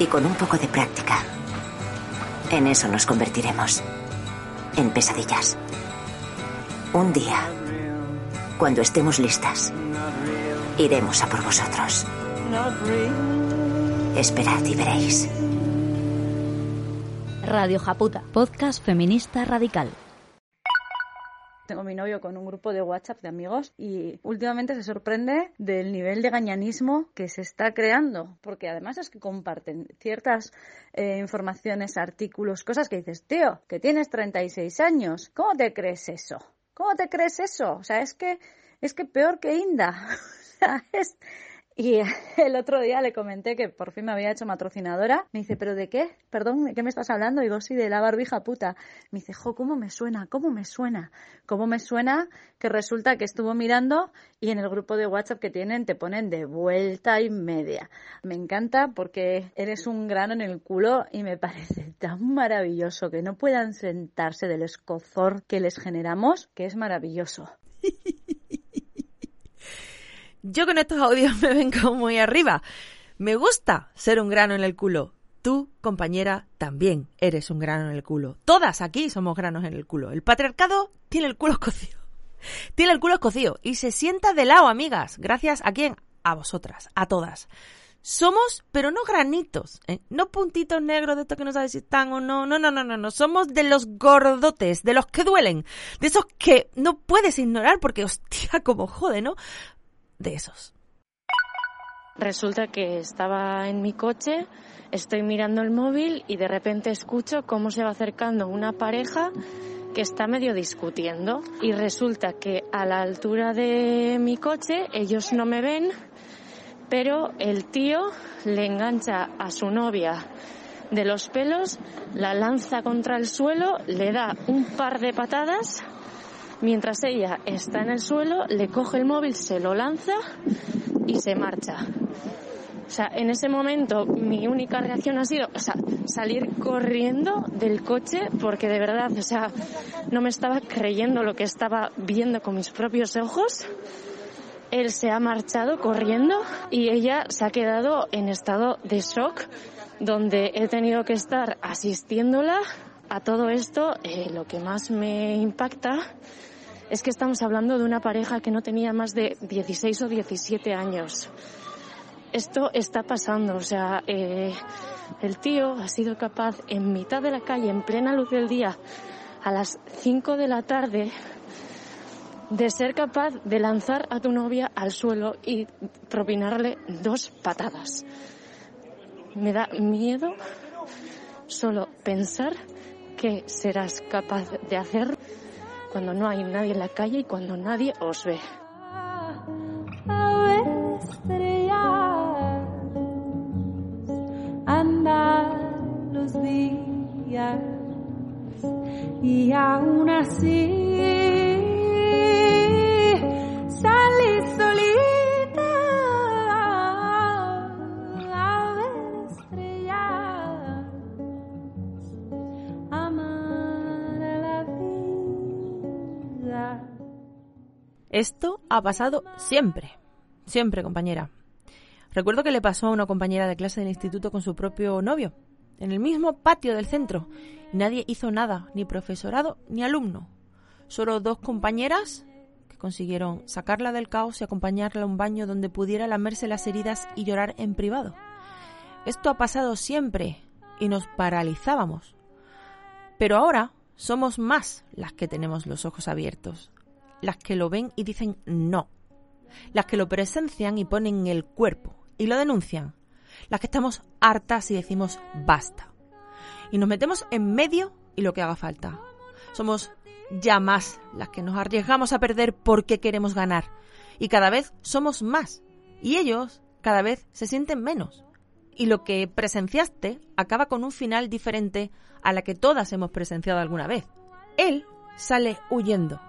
Y con un poco de práctica, en eso nos convertiremos. En pesadillas. Un día cuando estemos listas, iremos a por vosotros. Esperad y veréis. Radio Japuta, podcast feminista radical. Tengo mi novio con un grupo de WhatsApp de amigos y últimamente se sorprende del nivel de gañanismo que se está creando, porque además es que comparten ciertas eh, informaciones, artículos, cosas que dices, tío, que tienes 36 años, ¿cómo te crees eso? ¿Cómo te crees eso? O sea, es que, es que peor que Inda. Y el otro día le comenté que por fin me había hecho patrocinadora. Me dice, ¿pero de qué? Perdón, ¿de qué me estás hablando? Digo, sí, de la barbija puta. Me dice, jo, ¿cómo me suena? ¿Cómo me suena? ¿Cómo me suena? Que resulta que estuvo mirando y en el grupo de WhatsApp que tienen te ponen de vuelta y media. Me encanta porque eres un grano en el culo y me parece tan maravilloso que no puedan sentarse del escozor que les generamos, que es maravilloso. Yo con estos audios me vengo muy arriba. Me gusta ser un grano en el culo. Tú, compañera, también eres un grano en el culo. Todas aquí somos granos en el culo. El patriarcado tiene el culo escocido. Tiene el culo escocido y se sienta de lado, amigas. Gracias a quién? A vosotras, a todas. Somos, pero no granitos, ¿eh? no puntitos negros de estos que no sabes si están o no. No, no, no, no, no. Somos de los gordotes, de los que duelen, de esos que no puedes ignorar porque, hostia, como jode, ¿no? De esos. Resulta que estaba en mi coche, estoy mirando el móvil y de repente escucho cómo se va acercando una pareja que está medio discutiendo y resulta que a la altura de mi coche ellos no me ven, pero el tío le engancha a su novia de los pelos, la lanza contra el suelo, le da un par de patadas Mientras ella está en el suelo, le coge el móvil, se lo lanza y se marcha. O sea, en ese momento mi única reacción ha sido, o sea, salir corriendo del coche porque de verdad, o sea, no me estaba creyendo lo que estaba viendo con mis propios ojos. Él se ha marchado corriendo y ella se ha quedado en estado de shock, donde he tenido que estar asistiéndola a todo esto. Eh, lo que más me impacta es que estamos hablando de una pareja que no tenía más de 16 o 17 años. Esto está pasando, o sea, eh, el tío ha sido capaz en mitad de la calle, en plena luz del día, a las 5 de la tarde, de ser capaz de lanzar a tu novia al suelo y propinarle dos patadas. Me da miedo solo pensar que serás capaz de hacer cuando no hay nadie en la calle y cuando nadie os ve. los días y aún así salí solita Esto ha pasado siempre, siempre, compañera. Recuerdo que le pasó a una compañera de clase del instituto con su propio novio, en el mismo patio del centro, y nadie hizo nada, ni profesorado ni alumno. Solo dos compañeras que consiguieron sacarla del caos y acompañarla a un baño donde pudiera lamerse las heridas y llorar en privado. Esto ha pasado siempre y nos paralizábamos. Pero ahora somos más las que tenemos los ojos abiertos, las que lo ven y dicen no, las que lo presencian y ponen el cuerpo y lo denuncian, las que estamos hartas y decimos basta. Y nos metemos en medio y lo que haga falta. Somos ya más las que nos arriesgamos a perder porque queremos ganar. Y cada vez somos más. Y ellos cada vez se sienten menos. Y lo que presenciaste acaba con un final diferente a la que todas hemos presenciado alguna vez. Él sale huyendo.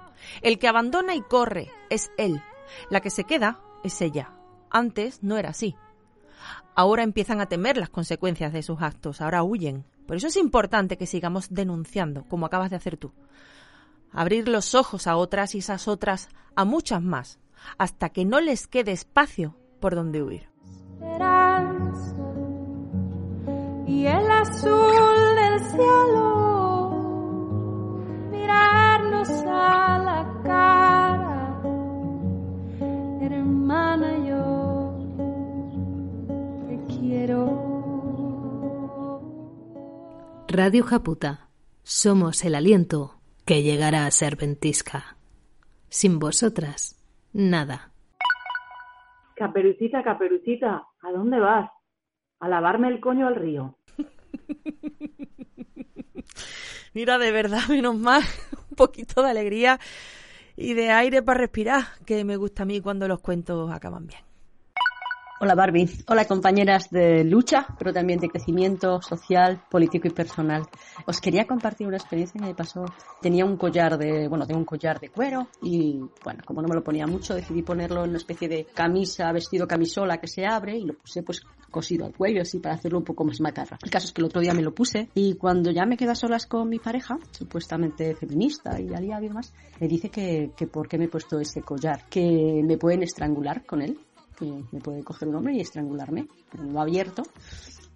El que abandona y corre es él. La que se queda es ella. Antes no era así. Ahora empiezan a temer las consecuencias de sus actos, ahora huyen. Por eso es importante que sigamos denunciando, como acabas de hacer tú. Abrir los ojos a otras y esas otras a muchas más, hasta que no les quede espacio por donde huir. Y el azul del cielo, la cara, hermana, yo te quiero. Radio Japuta. Somos el aliento que llegará a ser ventisca. Sin vosotras, nada. Caperucita, caperucita, ¿a dónde vas? A lavarme el coño al río. Mira, de verdad, menos mal, poquito de alegría y de aire para respirar, que me gusta a mí cuando los cuentos acaban bien. Hola Barbie, hola compañeras de lucha, pero también de crecimiento social, político y personal. Os quería compartir una experiencia que me pasó. Tenía un collar de, bueno, tengo un collar de cuero y, bueno, como no me lo ponía mucho, decidí ponerlo en una especie de camisa, vestido camisola que se abre y lo puse pues cosido al cuello así para hacerlo un poco más macarra. El caso es que el otro día me lo puse y cuando ya me quedé a solas con mi pareja, supuestamente feminista y aliado y demás, me dice que, que por qué me he puesto ese collar, que me pueden estrangular con él que me puede coger un hombre y estrangularme. Lo abierto,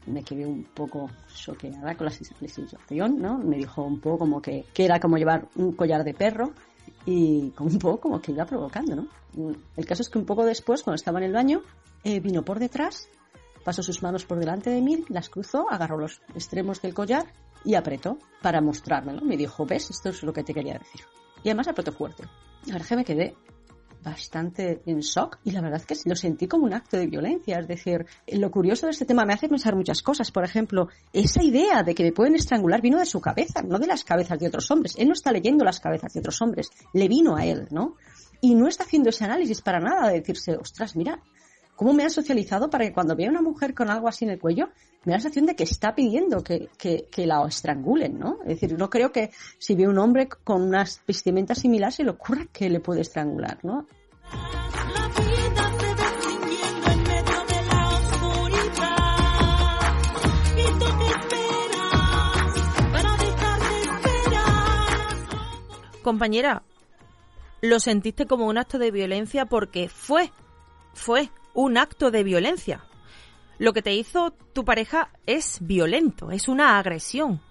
me quedé un poco choqueada con la situación, ¿no? Me dijo un poco como que, que era como llevar un collar de perro y como un poco como que iba provocando, ¿no? El caso es que un poco después, cuando estaba en el baño, eh, vino por detrás, pasó sus manos por delante de mí, las cruzó, agarró los extremos del collar y apretó para mostrármelo. Me dijo, ves, esto es lo que te quería decir. Y además apretó fuerte. La verdad que me quedé bastante en shock y la verdad es que lo sentí como un acto de violencia. Es decir, lo curioso de este tema me hace pensar muchas cosas. Por ejemplo, esa idea de que me pueden estrangular vino de su cabeza, no de las cabezas de otros hombres. Él no está leyendo las cabezas de otros hombres, le vino a él, ¿no? Y no está haciendo ese análisis para nada de decirse, ostras, mira, ¿cómo me ha socializado para que cuando vea una mujer con algo así en el cuello, me da la sensación de que está pidiendo que, que, que, la estrangulen, ¿no? Es decir, no creo que si ve un hombre con unas vestimentas similares se le ocurra que le puede estrangular, ¿no? Compañera, lo sentiste como un acto de violencia porque fue, fue un acto de violencia. Lo que te hizo tu pareja es violento, es una agresión.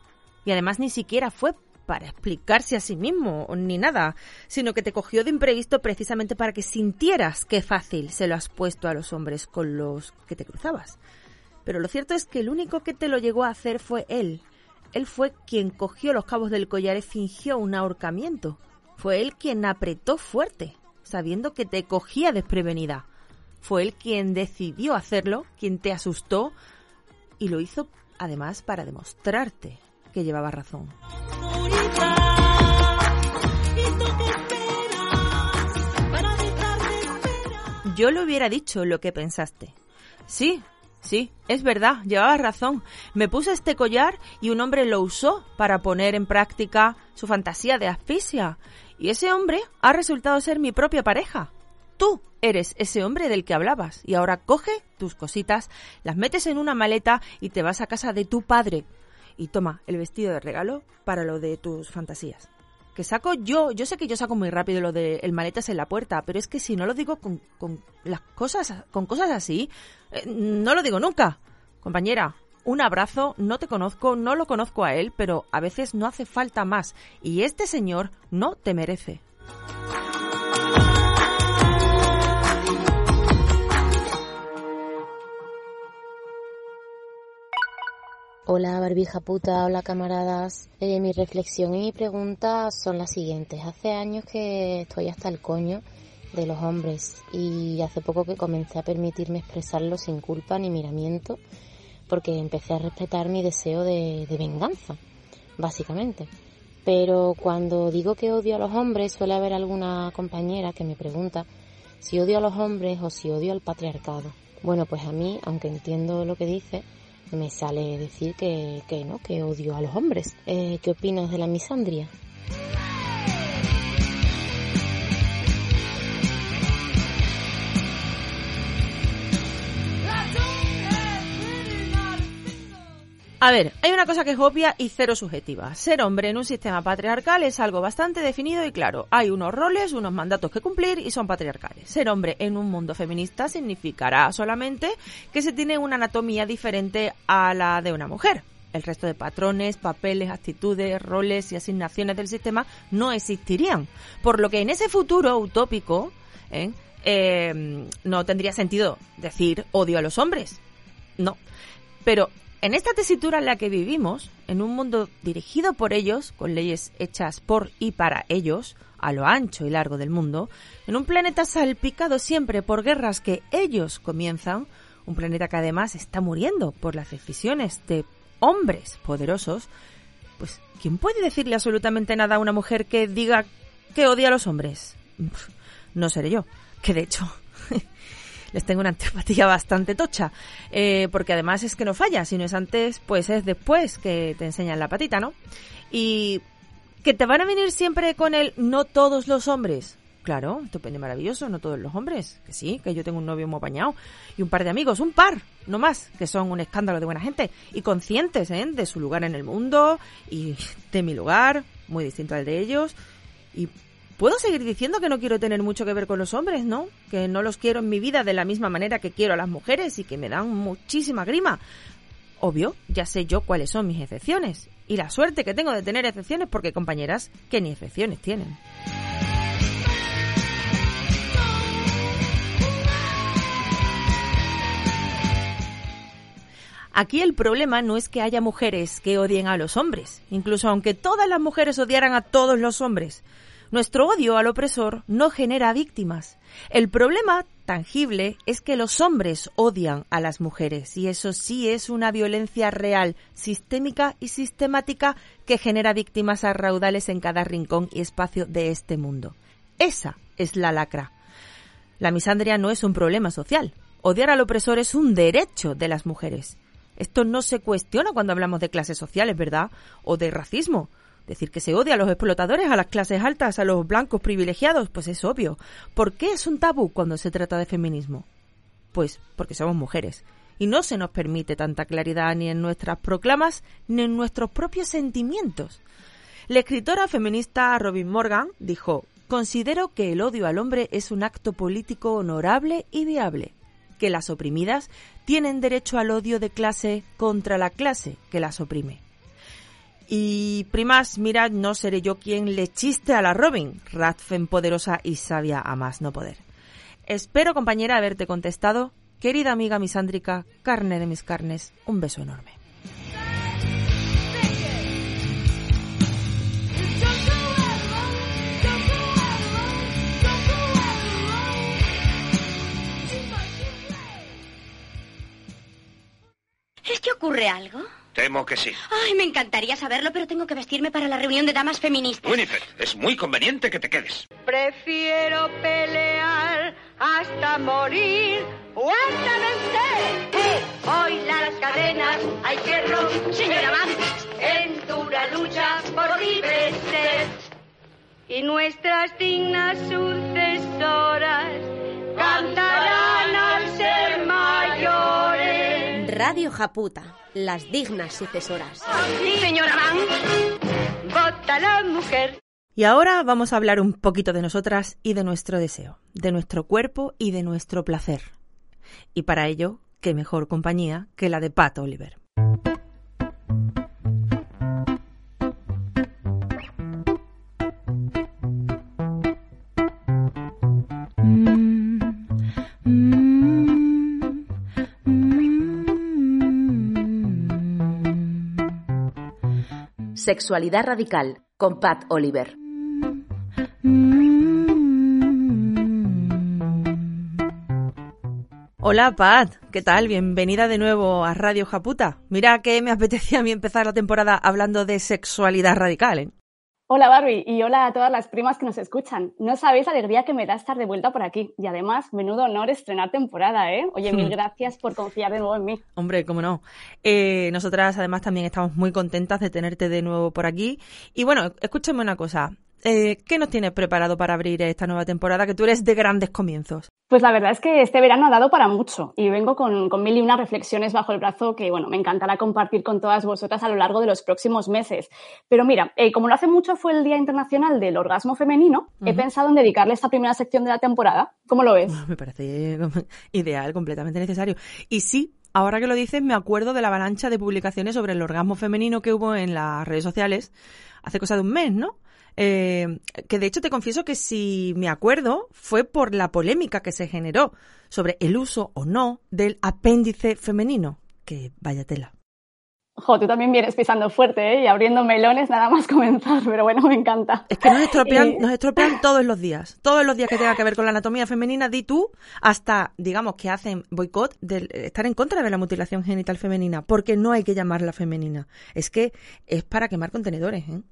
Y además ni siquiera fue para explicarse a sí mismo ni nada, sino que te cogió de imprevisto precisamente para que sintieras qué fácil se lo has puesto a los hombres con los que te cruzabas. Pero lo cierto es que el único que te lo llegó a hacer fue él. Él fue quien cogió los cabos del collar y fingió un ahorcamiento. Fue él quien apretó fuerte, sabiendo que te cogía desprevenida. Fue él quien decidió hacerlo, quien te asustó y lo hizo además para demostrarte que llevaba razón. Yo le hubiera dicho lo que pensaste. Sí, sí, es verdad, llevabas razón. Me puse este collar y un hombre lo usó para poner en práctica su fantasía de asfixia. Y ese hombre ha resultado ser mi propia pareja. Tú eres ese hombre del que hablabas y ahora coge tus cositas, las metes en una maleta y te vas a casa de tu padre. Y toma el vestido de regalo para lo de tus fantasías. Que saco yo, yo sé que yo saco muy rápido lo de el maletas en la puerta, pero es que si no lo digo con, las cosas, con cosas así, eh, no lo digo nunca. Compañera, un abrazo, no te conozco, no lo conozco a él, pero a veces no hace falta más. Y este señor no te merece. Hola barbija puta, hola camaradas. Eh, mi reflexión y mi pregunta son las siguientes. Hace años que estoy hasta el coño de los hombres y hace poco que comencé a permitirme expresarlo sin culpa ni miramiento porque empecé a respetar mi deseo de, de venganza, básicamente. Pero cuando digo que odio a los hombres suele haber alguna compañera que me pregunta si odio a los hombres o si odio al patriarcado. Bueno, pues a mí, aunque entiendo lo que dice, me sale decir que, que no, que odio a los hombres. Eh, ¿Qué opinas de la misandria? A ver, hay una cosa que es obvia y cero subjetiva. Ser hombre en un sistema patriarcal es algo bastante definido y claro. Hay unos roles, unos mandatos que cumplir y son patriarcales. Ser hombre en un mundo feminista significará solamente que se tiene una anatomía diferente a la de una mujer. El resto de patrones, papeles, actitudes, roles y asignaciones del sistema no existirían. Por lo que en ese futuro utópico ¿eh? Eh, no tendría sentido decir odio a los hombres. No. Pero en esta tesitura en la que vivimos, en un mundo dirigido por ellos, con leyes hechas por y para ellos, a lo ancho y largo del mundo, en un planeta salpicado siempre por guerras que ellos comienzan, un planeta que además está muriendo por las decisiones de hombres poderosos, pues ¿quién puede decirle absolutamente nada a una mujer que diga que odia a los hombres? No seré yo, que de hecho les tengo una antipatía bastante tocha, eh, porque además es que no falla, si no es antes, pues es después que te enseñan la patita, ¿no? Y que te van a venir siempre con el no todos los hombres. Claro, estupendo y maravilloso, no todos los hombres. Que sí, que yo tengo un novio muy apañado y un par de amigos, un par, no más, que son un escándalo de buena gente y conscientes ¿eh? de su lugar en el mundo y de mi lugar, muy distinto al de ellos. Y Puedo seguir diciendo que no quiero tener mucho que ver con los hombres, ¿no? Que no los quiero en mi vida de la misma manera que quiero a las mujeres y que me dan muchísima grima. Obvio, ya sé yo cuáles son mis excepciones. Y la suerte que tengo de tener excepciones porque compañeras que ni excepciones tienen. Aquí el problema no es que haya mujeres que odien a los hombres, incluso aunque todas las mujeres odiaran a todos los hombres. Nuestro odio al opresor no genera víctimas. El problema tangible es que los hombres odian a las mujeres y eso sí es una violencia real, sistémica y sistemática que genera víctimas a raudales en cada rincón y espacio de este mundo. Esa es la lacra. La misandria no es un problema social. Odiar al opresor es un derecho de las mujeres. Esto no se cuestiona cuando hablamos de clases sociales, ¿verdad? O de racismo. Decir que se odia a los explotadores, a las clases altas, a los blancos privilegiados, pues es obvio. ¿Por qué es un tabú cuando se trata de feminismo? Pues porque somos mujeres. Y no se nos permite tanta claridad ni en nuestras proclamas ni en nuestros propios sentimientos. La escritora feminista Robin Morgan dijo, considero que el odio al hombre es un acto político honorable y viable, que las oprimidas tienen derecho al odio de clase contra la clase que las oprime. Y primas, mirad, no seré yo quien le chiste a la Robin, Radfen poderosa y sabia a más no poder. Espero, compañera, haberte contestado. Querida amiga misándrica, carne de mis carnes, un beso enorme. ¿Es que ocurre algo? Temo que sí. Ay, me encantaría saberlo, pero tengo que vestirme para la reunión de damas feministas. Winifred, es muy conveniente que te quedes. Prefiero pelear hasta morir o hasta vencer. ¡Eh! Hoy las cadenas hay que romper. Señora Mann. En dura lucha por ser. Y nuestras dignas sucesoras cantarán Radio Japuta, las dignas sucesoras. Señora Mann. Vota la mujer. Y ahora vamos a hablar un poquito de nosotras y de nuestro deseo, de nuestro cuerpo y de nuestro placer. Y para ello, qué mejor compañía que la de Pat Oliver. Sexualidad radical con Pat Oliver. Hola Pat, ¿qué tal? Bienvenida de nuevo a Radio Japuta. Mira que me apetecía a mí empezar la temporada hablando de sexualidad radical. ¿eh? Hola Barbie y hola a todas las primas que nos escuchan. No sabéis la alegría que me da estar de vuelta por aquí. Y además, menudo honor estrenar temporada, ¿eh? Oye, mil gracias por confiar de nuevo en mí. Hombre, cómo no. Eh, nosotras además también estamos muy contentas de tenerte de nuevo por aquí. Y bueno, escúchame una cosa. Eh, ¿Qué nos tienes preparado para abrir esta nueva temporada? Que tú eres de grandes comienzos. Pues la verdad es que este verano ha dado para mucho y vengo con, con, mil y unas reflexiones bajo el brazo que, bueno, me encantará compartir con todas vosotras a lo largo de los próximos meses. Pero mira, eh, como lo hace mucho fue el Día Internacional del Orgasmo Femenino, uh -huh. he pensado en dedicarle esta primera sección de la temporada. ¿Cómo lo ves? Me parece ideal, completamente necesario. Y sí, ahora que lo dices, me acuerdo de la avalancha de publicaciones sobre el orgasmo femenino que hubo en las redes sociales hace cosa de un mes, ¿no? Eh, que de hecho te confieso que si me acuerdo fue por la polémica que se generó sobre el uso o no del apéndice femenino. Que vaya tela. Jo, tú también vienes pisando fuerte ¿eh? y abriendo melones nada más comenzar, pero bueno, me encanta. Es que nos estropean, eh... nos estropean todos los días. Todos los días que tenga que ver con la anatomía femenina, di tú, hasta, digamos, que hacen boicot de estar en contra de la mutilación genital femenina, porque no hay que llamarla femenina. Es que es para quemar contenedores, ¿eh?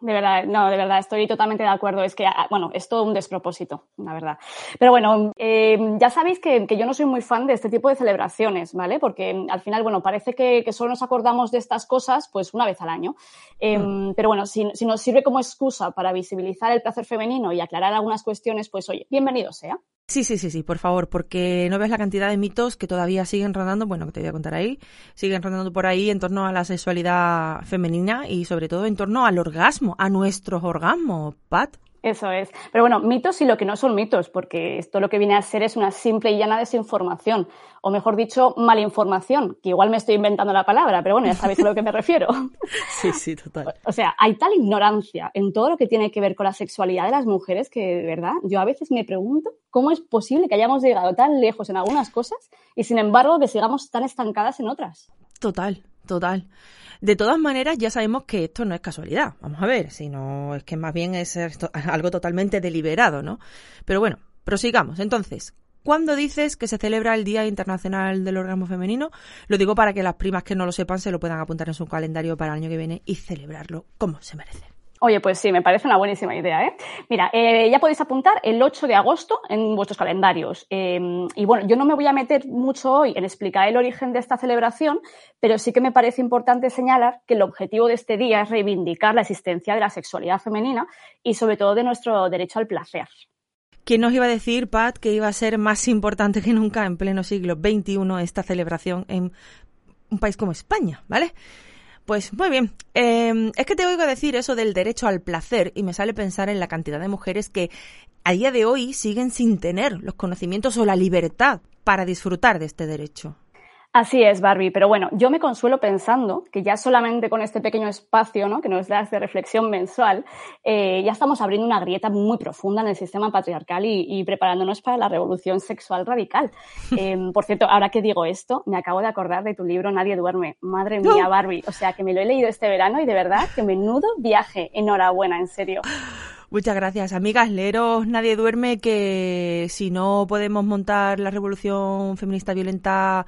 De verdad, no, de verdad, estoy totalmente de acuerdo. Es que, bueno, es todo un despropósito, la verdad. Pero bueno, eh, ya sabéis que, que, yo no soy muy fan de este tipo de celebraciones, ¿vale? Porque al final, bueno, parece que, que solo nos acordamos de estas cosas, pues una vez al año. Eh, mm. Pero bueno, si, si, nos sirve como excusa para visibilizar el placer femenino y aclarar algunas cuestiones, pues oye, bienvenido sea. Sí, sí, sí, sí, por favor, porque no ves la cantidad de mitos que todavía siguen rondando, bueno, que te voy a contar ahí, siguen rondando por ahí en torno a la sexualidad femenina y sobre todo en torno al orgasmo, a nuestros orgasmos, Pat. Eso es. Pero bueno, mitos y lo que no son mitos, porque esto lo que viene a ser es una simple y llana desinformación, o mejor dicho, malinformación, que igual me estoy inventando la palabra, pero bueno, ya sabéis a lo que me refiero. Sí, sí, total. O sea, hay tal ignorancia en todo lo que tiene que ver con la sexualidad de las mujeres que, de verdad, yo a veces me pregunto cómo es posible que hayamos llegado tan lejos en algunas cosas y, sin embargo, que sigamos tan estancadas en otras. Total, total. De todas maneras, ya sabemos que esto no es casualidad. Vamos a ver, sino es que más bien es algo totalmente deliberado, ¿no? Pero bueno, prosigamos. Entonces, ¿cuándo dices que se celebra el Día Internacional del Orgasmo Femenino? Lo digo para que las primas que no lo sepan se lo puedan apuntar en su calendario para el año que viene y celebrarlo como se merece. Oye, pues sí, me parece una buenísima idea. ¿eh? Mira, eh, ya podéis apuntar el 8 de agosto en vuestros calendarios. Eh, y bueno, yo no me voy a meter mucho hoy en explicar el origen de esta celebración, pero sí que me parece importante señalar que el objetivo de este día es reivindicar la existencia de la sexualidad femenina y sobre todo de nuestro derecho al placer. ¿Quién nos iba a decir, Pat, que iba a ser más importante que nunca en pleno siglo XXI esta celebración en un país como España, ¿vale? Pues muy bien. Eh, es que te oigo decir eso del derecho al placer y me sale pensar en la cantidad de mujeres que a día de hoy siguen sin tener los conocimientos o la libertad para disfrutar de este derecho. Así es, Barbie, pero bueno, yo me consuelo pensando que ya solamente con este pequeño espacio ¿no? que nos das de reflexión mensual, eh, ya estamos abriendo una grieta muy profunda en el sistema patriarcal y, preparándonos para la revolución sexual radical. Eh, por cierto, ahora que digo esto, me acabo de acordar de tu libro Nadie duerme. Madre mía, Barbie, o sea que me lo he leído este verano y de verdad que menudo viaje. Enhorabuena, en serio. Muchas gracias, amigas. Leeros Nadie duerme que si no podemos montar la revolución feminista violenta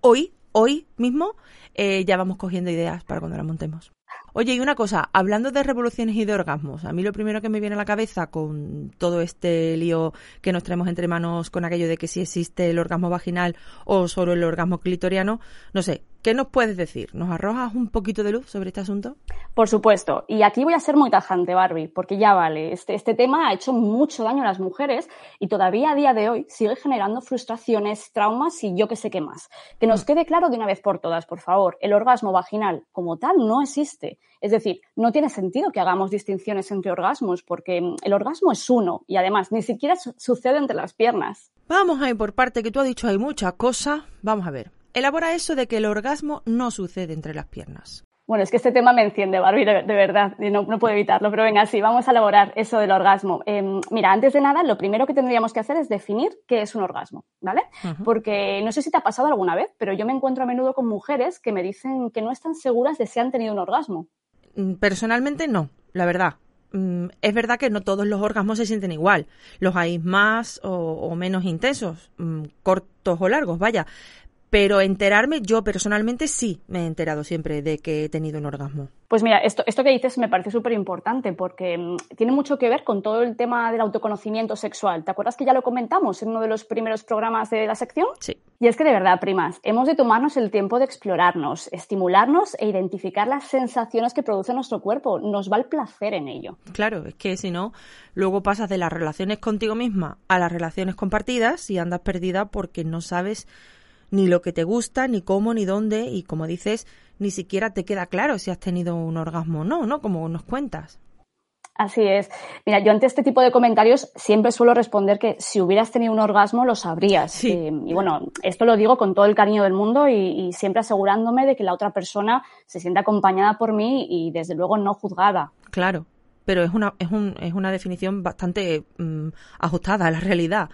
hoy, hoy mismo, eh, ya vamos cogiendo ideas para cuando la montemos. Oye, y una cosa, hablando de revoluciones y de orgasmos, a mí lo primero que me viene a la cabeza con todo este lío que nos traemos entre manos con aquello de que si existe el orgasmo vaginal o solo el orgasmo clitoriano, no sé, ¿Qué nos puedes decir? ¿Nos arrojas un poquito de luz sobre este asunto? Por supuesto. Y aquí voy a ser muy tajante, Barbie, porque ya vale. Este, este tema ha hecho mucho daño a las mujeres y todavía a día de hoy sigue generando frustraciones, traumas y yo que sé qué más. Que nos mm. quede claro de una vez por todas, por favor. El orgasmo vaginal como tal no existe. Es decir, no tiene sentido que hagamos distinciones entre orgasmos porque mm, el orgasmo es uno y además ni siquiera sucede entre las piernas. Vamos a ir por parte que tú has dicho hay muchas cosas. Vamos a ver. Elabora eso de que el orgasmo no sucede entre las piernas. Bueno, es que este tema me enciende, Barbie, de, verdad, no, no, puedo evitarlo, pero venga, sí, vamos a elaborar eso del orgasmo. Em, mira, antes de nada, lo primero que tendríamos que hacer es definir qué es un orgasmo, ¿vale? Porque no sé si te ha pasado alguna vez, pero yo me encuentro a menudo con mujeres que me dicen que no están seguras de si han tenido un orgasmo. Mm, personalmente no, la verdad. Mm, es verdad que no todos los orgasmos se sienten igual. Los hay más o, o menos intensos, mm, cortos o largos, vaya. Pero enterarme, yo personalmente sí me he enterado siempre de que he tenido un orgasmo. Pues mira, esto, esto que dices me parece súper importante porque mm, tiene mucho que ver con todo el tema del autoconocimiento sexual. ¿Te acuerdas que ya lo comentamos en uno de los primeros programas de la sección? Sí. Y es que de verdad, primas, hemos de tomarnos el tiempo de explorarnos, estimularnos e identificar las sensaciones que produce nuestro cuerpo. Nos va el placer en ello. Claro, es que si no, luego pasas de las relaciones contigo misma a las relaciones compartidas y andas perdida porque no sabes ni lo que te gusta, ni cómo, ni dónde, y como dices, ni siquiera te queda claro si has tenido un orgasmo o no, ¿no? Como nos cuentas. Así es. Mira, yo ante este tipo de comentarios siempre suelo responder que si hubieras tenido un orgasmo lo sabrías. Eh, y bueno, esto lo digo con todo el cariño del mundo y, siempre asegurándome de que la otra persona se sienta acompañada por mí y desde luego no juzgada. Claro, pero es una, es un, es una definición bastante mm, ajustada a la realidad.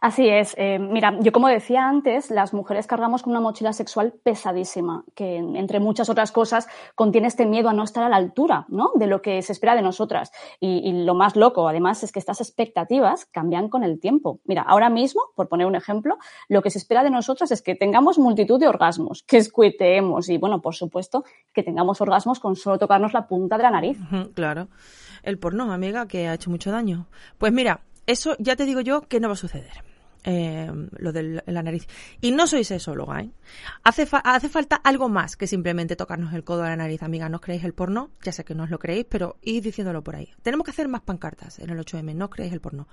Así es. Eh, mira, yo como decía antes, las mujeres cargamos con una mochila sexual pesadísima, que entre muchas otras cosas contiene este miedo a no estar a la altura ¿no? de lo que se espera de nosotras. Y, lo más loco, además, es que estas expectativas cambian con el tiempo. Mira, ahora mismo, por poner un ejemplo, lo que se espera de nosotras es que tengamos multitud de orgasmos, que escuiteemos y, bueno, por supuesto, que tengamos orgasmos con solo tocarnos la punta de la nariz. Claro. El porno, amiga, que ha hecho mucho daño. Pues mira, eso ya te digo yo que no va a suceder. Eh, lo de la nariz. Y no soy sexóloga, ¿eh? Hace, hace falta algo más que simplemente tocarnos el codo a la nariz, amiga. ¿No os creéis el porno? Ya sé que no os lo creéis, pero id diciéndolo por ahí. Tenemos que hacer más pancartas en el 8M. No creéis el porno.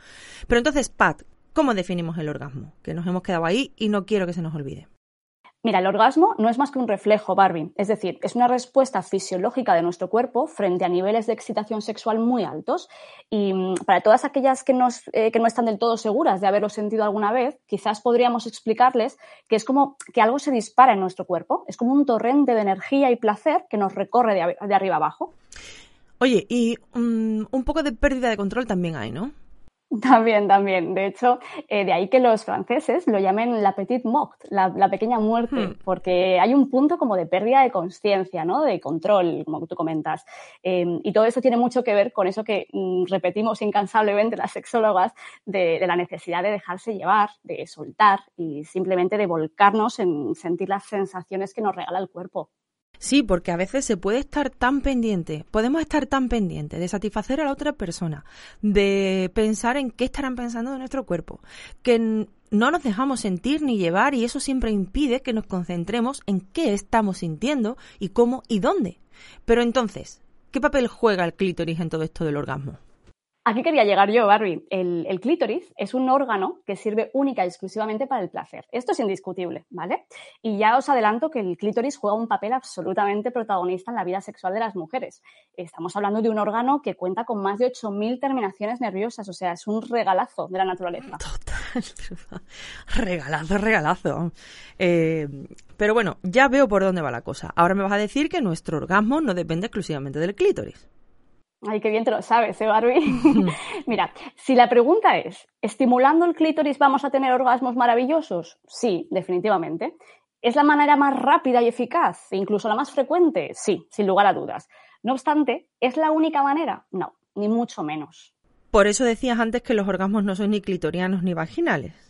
Pero entonces, Pat, ¿cómo definimos el orgasmo? Que nos hemos quedado ahí y no quiero que se nos olvide. Mira, el orgasmo no es más que un reflejo, Barbie. Es decir, es una respuesta fisiológica de nuestro cuerpo frente a niveles de excitación sexual muy altos. Y mm, para todas aquellas que, eh, que no están del todo seguras de haberlo sentido alguna vez, quizás podríamos explicarles que es como que algo se dispara en nuestro cuerpo. Es como un torrente de energía y placer que nos recorre de, arriba abajo. Oye, y mm, un poco de pérdida de control también hay, ¿no? También, también. De hecho, eh, de ahí que los franceses lo llamen la petite mort, la, pequeña muerte, hmm. porque hay un punto como de pérdida de conciencia, ¿no? De control, como tú comentas. Em, y todo eso tiene mucho que ver con eso que mm, repetimos incansablemente las sexólogas de, de, la necesidad de dejarse llevar, de soltar y simplemente de volcarnos en sentir las sensaciones que nos regala el cuerpo. Sí, porque a veces se puede estar tan pendiente, podemos estar tan pendientes de satisfacer a la otra persona, de pensar en qué estarán pensando de nuestro cuerpo, que no nos dejamos sentir ni llevar y eso siempre impide que nos concentremos en qué estamos sintiendo y cómo y dónde. Pero entonces, ¿qué papel juega el clítoris en todo esto del orgasmo? Aquí quería llegar yo, Barbie. El, clítoris es un órgano que sirve única y exclusivamente para el placer. Esto es indiscutible, ¿vale? Y ya os adelanto que el clítoris juega un papel absolutamente protagonista en la vida sexual de las mujeres. Estamos hablando de un órgano que cuenta con más de 8.000 terminaciones nerviosas, o sea, es un regalazo de la naturaleza. Total. regalazo, regalazo. Eh, pero bueno, ya veo por dónde va la cosa. Ahora me vas a decir que nuestro orgasmo no depende exclusivamente del clítoris. Ay, qué bien te lo sabes, ¿eh, Barbie? Mira, si la pregunta es, ¿estimulando el clítoris vamos a tener orgasmos maravillosos? Sí, definitivamente. ¿Es la manera más rápida y eficaz, e incluso la más frecuente? Sí, sin lugar a dudas. No obstante, ¿es la única manera? No, ni mucho menos. Por eso decías antes que los orgasmos no son ni clitorianos ni vaginales.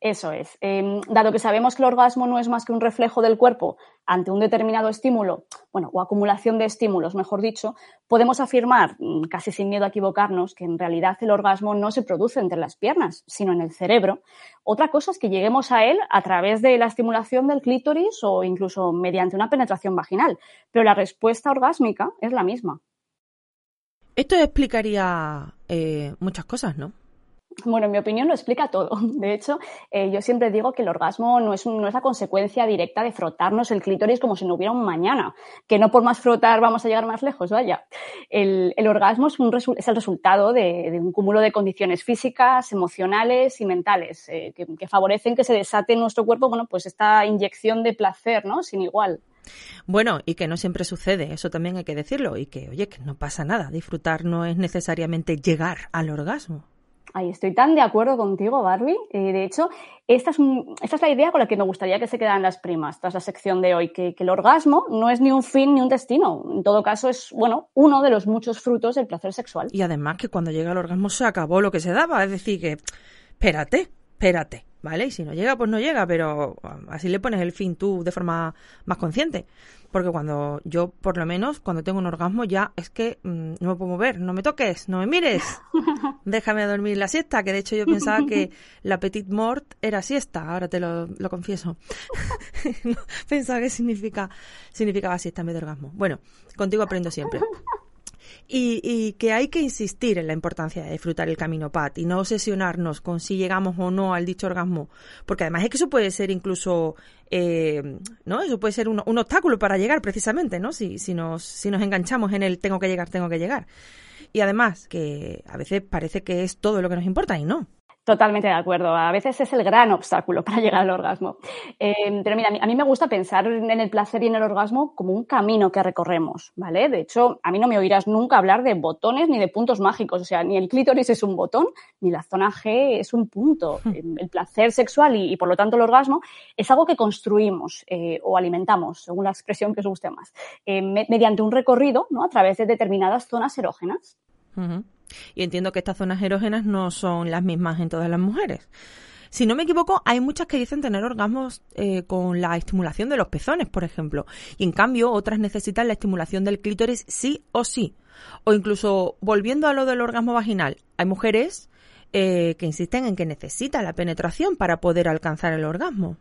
Eso es. Em, dado que sabemos que el orgasmo no es más que un reflejo del cuerpo ante un determinado estímulo, bueno, o acumulación de estímulos, mejor dicho, podemos afirmar, mm, casi sin miedo a equivocarnos, que en realidad el orgasmo no se produce entre las piernas, sino en el cerebro. Otra cosa es que lleguemos a él a través de la estimulación del clítoris o incluso mediante una penetración vaginal, pero la respuesta orgásmica es la misma. Esto explicaría eh, muchas cosas, ¿no? Bueno, en mi opinión lo explica todo. De hecho, eh, yo siempre digo que el orgasmo no es, no es la consecuencia directa de frotarnos el clítoris como si no hubiera un mañana, que no por más frotar vamos a llegar más lejos, vaya. El, el orgasmo es, un es el resultado de, un cúmulo de condiciones físicas, emocionales y mentales eh, que, que, favorecen que se desate en nuestro cuerpo, bueno, pues esta inyección de placer, ¿no? Sin igual. Bueno, y que no siempre sucede, eso también hay que decirlo, y que, oye, que no pasa nada, disfrutar no es necesariamente llegar al orgasmo. Ay, estoy tan de acuerdo contigo, Barbie. Eh, de hecho, esta es, un, esta es, la idea con la que me gustaría que se quedaran las primas tras la sección de hoy, que, que, el orgasmo no es ni un fin ni un destino. En todo caso, es, bueno, uno de los muchos frutos del placer sexual. Y además que cuando llega el orgasmo se acabó lo que se daba. Es decir, que, espérate, espérate, ¿vale? Y si no llega, pues no llega, pero así le pones el fin tú de forma más consciente. Porque cuando yo, por lo menos, cuando tengo un orgasmo, ya es que mmm, no me puedo mover, no me toques, no me mires, déjame dormir la siesta, que de hecho yo pensaba que la petite mort era siesta, ahora te lo, lo confieso. pensaba que significa, significaba siesta en vez de orgasmo. Bueno, contigo aprendo siempre. Y, y, que hay que insistir en la importancia de disfrutar el camino PAT y no obsesionarnos con si llegamos o no al dicho orgasmo, porque además es que eso puede ser incluso, eh, ¿no? Eso puede ser un, un, obstáculo para llegar precisamente, ¿no? Si, si, nos, si nos enganchamos en el tengo que llegar, tengo que llegar. Y además que a veces parece que es todo lo que nos importa y no. Totalmente de acuerdo. A veces es el gran obstáculo para llegar al orgasmo. Eh, pero mira, a mí me gusta pensar en el placer y en el orgasmo como un camino que recorremos, ¿vale? De hecho, a mí no me oirás nunca hablar de botones ni de puntos mágicos. O sea, ni el clítoris es un botón, ni la zona G es un punto. El placer sexual y, y por lo tanto el orgasmo es algo que construimos eh, o alimentamos, según la expresión que os guste más, eh, me, mediante un recorrido, ¿no? A través de determinadas zonas erógenas. Uh -huh. Y entiendo que estas zonas erógenas no son las mismas en todas las mujeres. Si no me equivoco, hay muchas que dicen tener orgasmos eh, con la estimulación de los pezones, por ejemplo. Y en cambio, otras necesitan la estimulación del clítoris sí o sí. O incluso, volviendo a lo del orgasmo vaginal, hay mujeres eh, que insisten en que necesitan la penetración para poder alcanzar el orgasmo.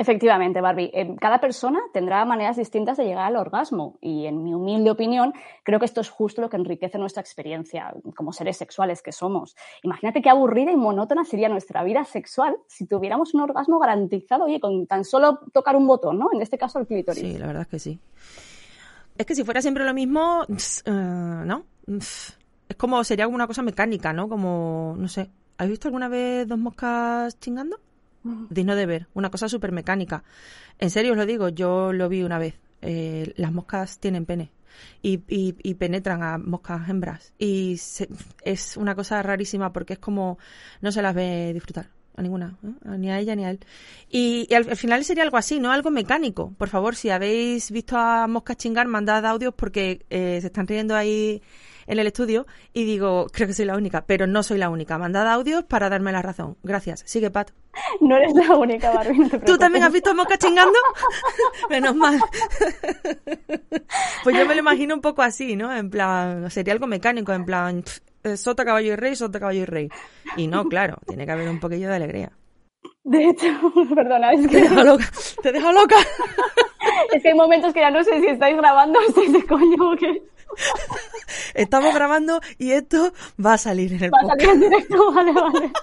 Efectivamente, Barbie. Cada persona tendrá maneras distintas de llegar al orgasmo y, en mi humilde opinión, creo que esto es justo lo que enriquece nuestra experiencia como seres sexuales que somos. Imagínate qué aburrida y monótona sería nuestra vida sexual si tuviéramos un orgasmo garantizado, oye, con tan solo tocar un botón, ¿no? En este caso, el clítoris. Sí, la verdad es que sí. Es que si fuera siempre lo mismo, uh, ¿no? Es como, sería como una cosa mecánica, ¿no? Como, no sé. ¿Has visto alguna vez dos moscas chingando? Digno de ver, una cosa súper mecánica. En serio os lo digo, yo lo vi una vez. Eh, las moscas tienen pene y, y, y penetran a moscas hembras y se, es una cosa rarísima porque es como no se las ve disfrutar a ninguna, ¿eh? ni a ella ni a él. Y, y al, al, final sería algo así, ¿no? Algo mecánico. Por favor, si habéis visto a moscas chingar, mandad audios porque eh, se están riendo ahí en el estudio y digo, creo que soy la única, pero no soy la única. Mandad audios para darme la razón. Gracias. Sigue, Pat. No eres la única, Barbie, no ¿Tú también has visto a moscas chingando? Menos mal. pues yo me lo imagino un poco así, ¿no? En plan, sería algo mecánico, en plan, pff, sota, caballo y rey, sota, caballo y rey. Y no, claro, tiene que haber un poquillo de alegría. De hecho, perdona, es que... Te dejo loca. Te dejo loca. Es que hay momentos que ya no sé si estáis grabando o estáis de coño o qué. Estamos grabando y esto va a salir en el Va a salir en directo, vale, vale.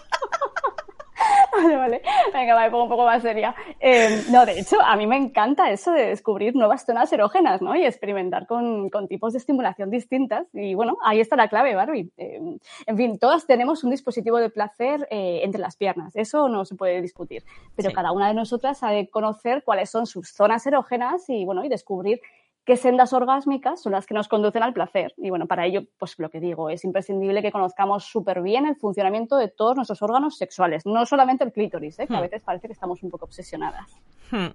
Vale, vale. Venga, me pongo un poco más seria. Eh, no, de hecho, a mí me encanta eso de descubrir nuevas zonas erógenas, ¿no? Y experimentar con, con tipos de estimulación distintas. Y bueno, ahí está la clave, Barbie. Eh, en fin, todas tenemos un dispositivo de placer eh, entre las piernas. Eso no se puede discutir. Pero Sí. cada una de nosotras sabe conocer cuáles son sus zonas erógenas y, bueno, y descubrir qué sendas orgásmicas son las que nos conducen al placer. Y bueno, para ello, pues lo que digo, es imprescindible que conozcamos súper bien el funcionamiento de todos nuestros órganos sexuales, no solamente el clítoris, ¿eh? que a Hmm. veces parece que estamos un poco obsesionadas. Hmm.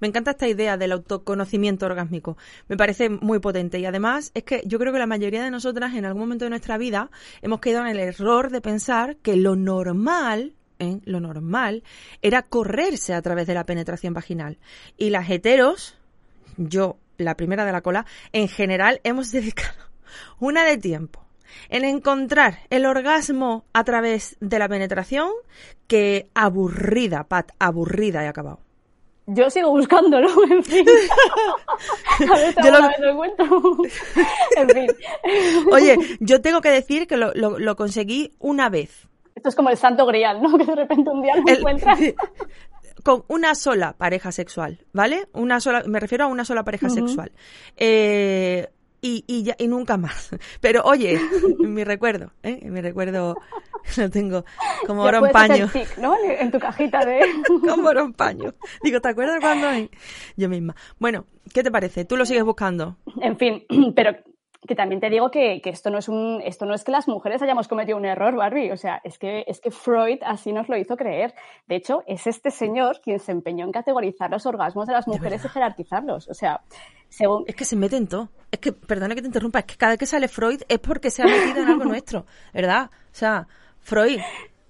Me encanta esta idea del autoconocimiento orgásmico. Me parece muy potente y además es que yo creo que la mayoría de nosotras en algún momento de nuestra vida hemos quedado en el error de pensar que lo normal ¿eh? lo normal era correrse a través de la penetración vaginal. Y las heteros, yo, la primera de la cola, en general hemos dedicado una de tiempo en encontrar el orgasmo a través de la penetración que aburrida, Pat, aburrida he acabado. Yo sigo buscándolo, en fin. A ver, Yo lo- encuentro. en fin. Oye, yo tengo que decir que lo, lo- lo conseguí una vez. Esto es como el santo grial, ¿no? Que de repente un día lo El- encuentras. Con una sola pareja sexual, ¿vale? Una sola, me refiero a una sola pareja sexual. Eh, y, y, ya- y nunca más. Pero oye, mi recuerdo, ¿eh? Mi recuerdo lo tengo como puedes hacer paño. tic, ¿no? En tu cajita de... Como en paño. Digo, ¿te acuerdas cuando? Yo misma. Bueno, ¿qué te parece? ¿Tú lo sigues buscando? En fin, pero que también te digo que, que esto no es un, esto no es que las mujeres hayamos cometido un error, Barbie. O sea, es que, es que Freud así nos lo hizo creer. De hecho, es este señor quien se empeñó en categorizar los orgasmos de las mujeres y jerarquizarlos. O sea, según. Es que se mete en todo. Es que, perdona que te interrumpa, es que cada vez que sale Freud es porque se ha metido en algo nuestro, ¿verdad? O sea, Freud,